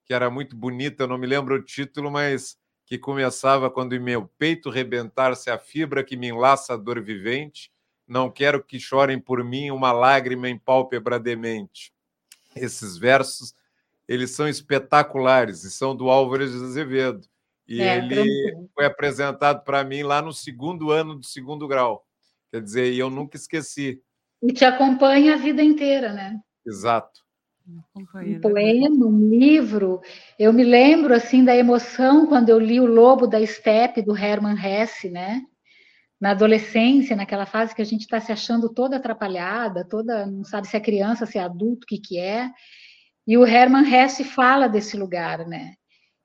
que era muito bonita, eu não me lembro o título, mas que começava quando em meu peito rebentar-se a fibra que me enlaça a dor vivente, não quero que chorem por mim uma lágrima em pálpebra demente esses versos, eles são espetaculares e são do Álvares de Azevedo. E é, ele foi apresentado para mim lá no segundo ano do segundo grau. Quer dizer, e eu nunca esqueci. E te acompanha a vida inteira, né? Exato. Um poema, um livro. Eu me lembro assim da emoção quando eu li O Lobo da Steppe do Hermann Hesse, né? na adolescência, naquela fase que a gente está se achando toda atrapalhada, toda, não sabe se é criança, se é adulto, o que, que é. E o Hermann Hesse fala desse lugar, né?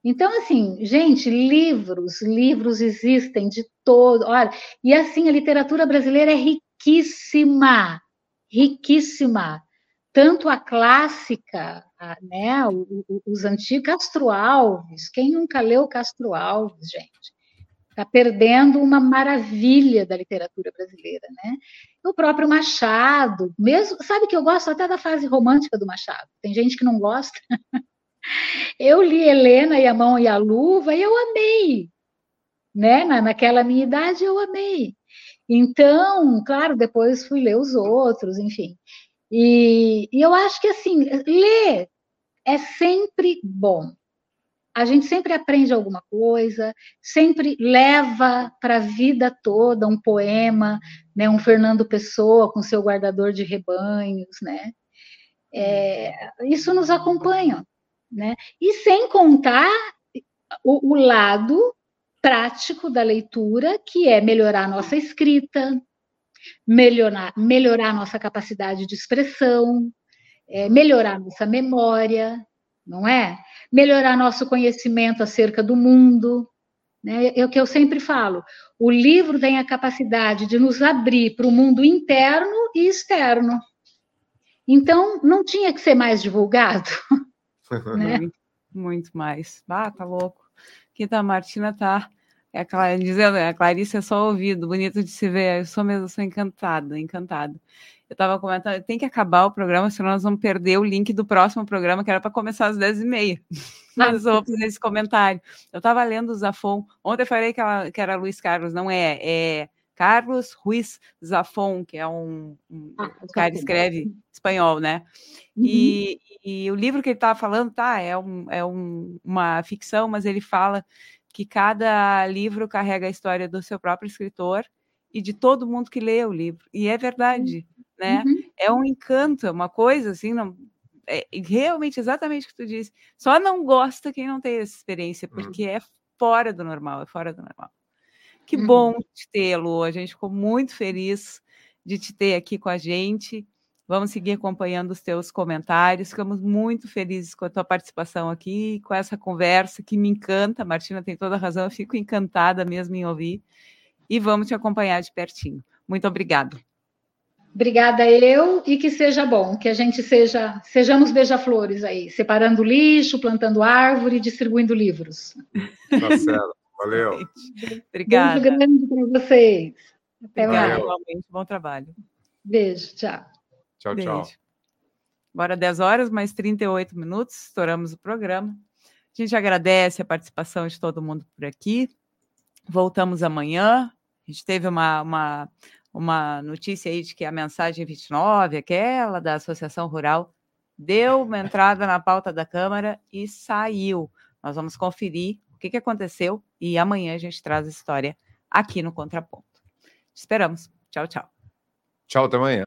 Então, assim, gente, livros, livros existem de todo. Olha, e assim, a literatura brasileira é riquíssima, riquíssima. Tanto a clássica, a, né, os antigos, Castro Alves. Quem nunca leu Castro Alves, gente? está perdendo uma maravilha da literatura brasileira, né? O próprio Machado, mesmo, sabe que eu gosto até da fase romântica do Machado. Tem gente que não gosta. <laughs> Eu li Helena e a Mão e a Luva e eu amei, né? Na, naquela minha idade eu amei. Então, claro, depois fui ler os outros, enfim. E, e eu acho que assim, ler é sempre bom a gente sempre aprende alguma coisa, sempre leva para a vida toda um poema, né, um Fernando Pessoa com seu guardador de rebanhos, né? É, isso nos acompanha, né? E sem contar o, o lado prático da leitura, que é melhorar a nossa escrita, melhorar, melhorar a nossa capacidade de expressão, é, melhorar nossa memória, não é? Melhorar nosso conhecimento acerca do mundo. Né? É o que eu sempre falo. O livro tem a capacidade de nos abrir para o mundo interno e externo. Então, não tinha que ser mais divulgado. <laughs> <laughs> né? muito, muito mais. Ah, tá louco. Aqui tá, a Martina tá é a dizendo, a Clarice é só ouvido, bonito de se ver. Eu sou mesmo, sou encantada, encantada. Eu estava comentando, tem que acabar o programa, senão nós vamos perder o link do próximo programa, que era para começar às 10h30. <laughs> Mas vou fazer esse comentário. Eu estava lendo o Zafon. Ontem eu falei que, ela, que era Luiz Carlos, não é? É Carlos Ruiz Zafon, que é um, um ah, cara que escreve espanhol, né? Uhum. E, e, o livro que ele estava falando, tá, é, um, é um, uma ficção, mas ele fala que cada livro carrega a história do seu próprio escritor e de todo mundo que lê o livro. E é verdade, uhum. né? Uhum. É um encanto, é uma coisa assim, não, é realmente exatamente o que tu disse. Só não gosta quem não tem essa experiência, uhum. porque é fora do normal, é fora do normal. Que uhum. bom te ter, Lu. A gente ficou muito feliz de te ter aqui com a gente. Vamos seguir acompanhando os teus comentários. Ficamos muito felizes com a tua participação aqui, com essa conversa que me encanta. A Martina tem toda a razão, eu fico encantada mesmo em ouvir. E vamos te acompanhar de pertinho. Muito obrigada. Obrigada eu e que seja bom, que a gente seja, sejamos beija-flores aí, separando lixo, plantando árvore, distribuindo livros. Tá certo. Valeu. Obrigada. Beijo grande para vocês. Até mais. Bom trabalho. Beijo, tchau. Tchau, Beijo. tchau. Agora 10 horas, mais 38 minutos, estouramos o programa. A gente agradece a participação de todo mundo por aqui. Voltamos amanhã. A gente teve uma, uma, uma notícia aí de que a mensagem 29, aquela da Associação Rural, deu uma entrada na pauta da Câmara e saiu. Nós vamos conferir o que, que aconteceu e amanhã a gente traz a história aqui no Contraponto. Te esperamos. Tchau, tchau. Tchau, até amanhã.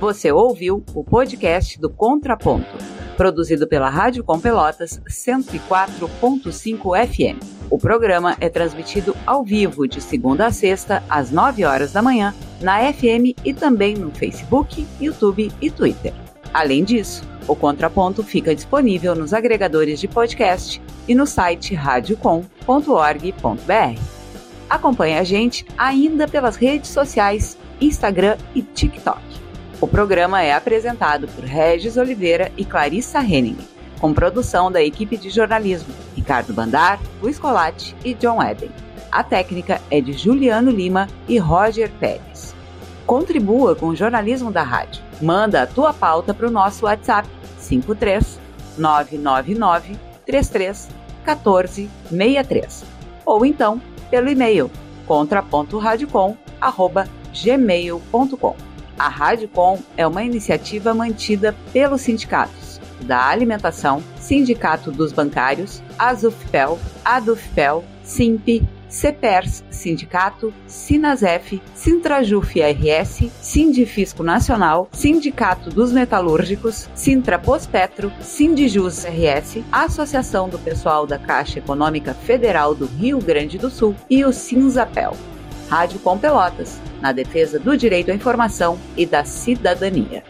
Você ouviu o podcast do Contraponto, produzido pela Rádio Com Pelotas 104.5 FM. O programa é transmitido ao vivo de segunda a sexta, às 9 horas da manhã, na FM e também no Facebook, YouTube e Twitter. Além disso, o Contraponto fica disponível nos agregadores de podcast e no site radiocom.org.br. Acompanhe a gente ainda pelas redes sociais, Instagram e TikTok. O programa é apresentado por Regis Oliveira e Clarissa Henning, com produção da equipe de jornalismo Ricardo Bandar, Luiz Colatti e John Eden. A técnica é de Juliano Lima e Roger Pérez. Contribua com o jornalismo da rádio. Manda a tua pauta para o nosso WhatsApp 53 999 33 14 63 ou então pelo e-mail contra.radiocom@gmail.com. A Rádio Com é uma iniciativa mantida pelos sindicatos da Alimentação, Sindicato dos Bancários, Azufpel, Adufpel, Simp, CEPERS, Sindicato, Sinasef, Sintrajuf RS, Sindifisco Nacional, Sindicato dos Metalúrgicos, Sintra Pospetro, Sindijus RS, Associação do Pessoal da Caixa Econômica Federal do Rio Grande do Sul e o Sinzapel. Rádio Com Pelotas, na defesa do direito à informação e da cidadania.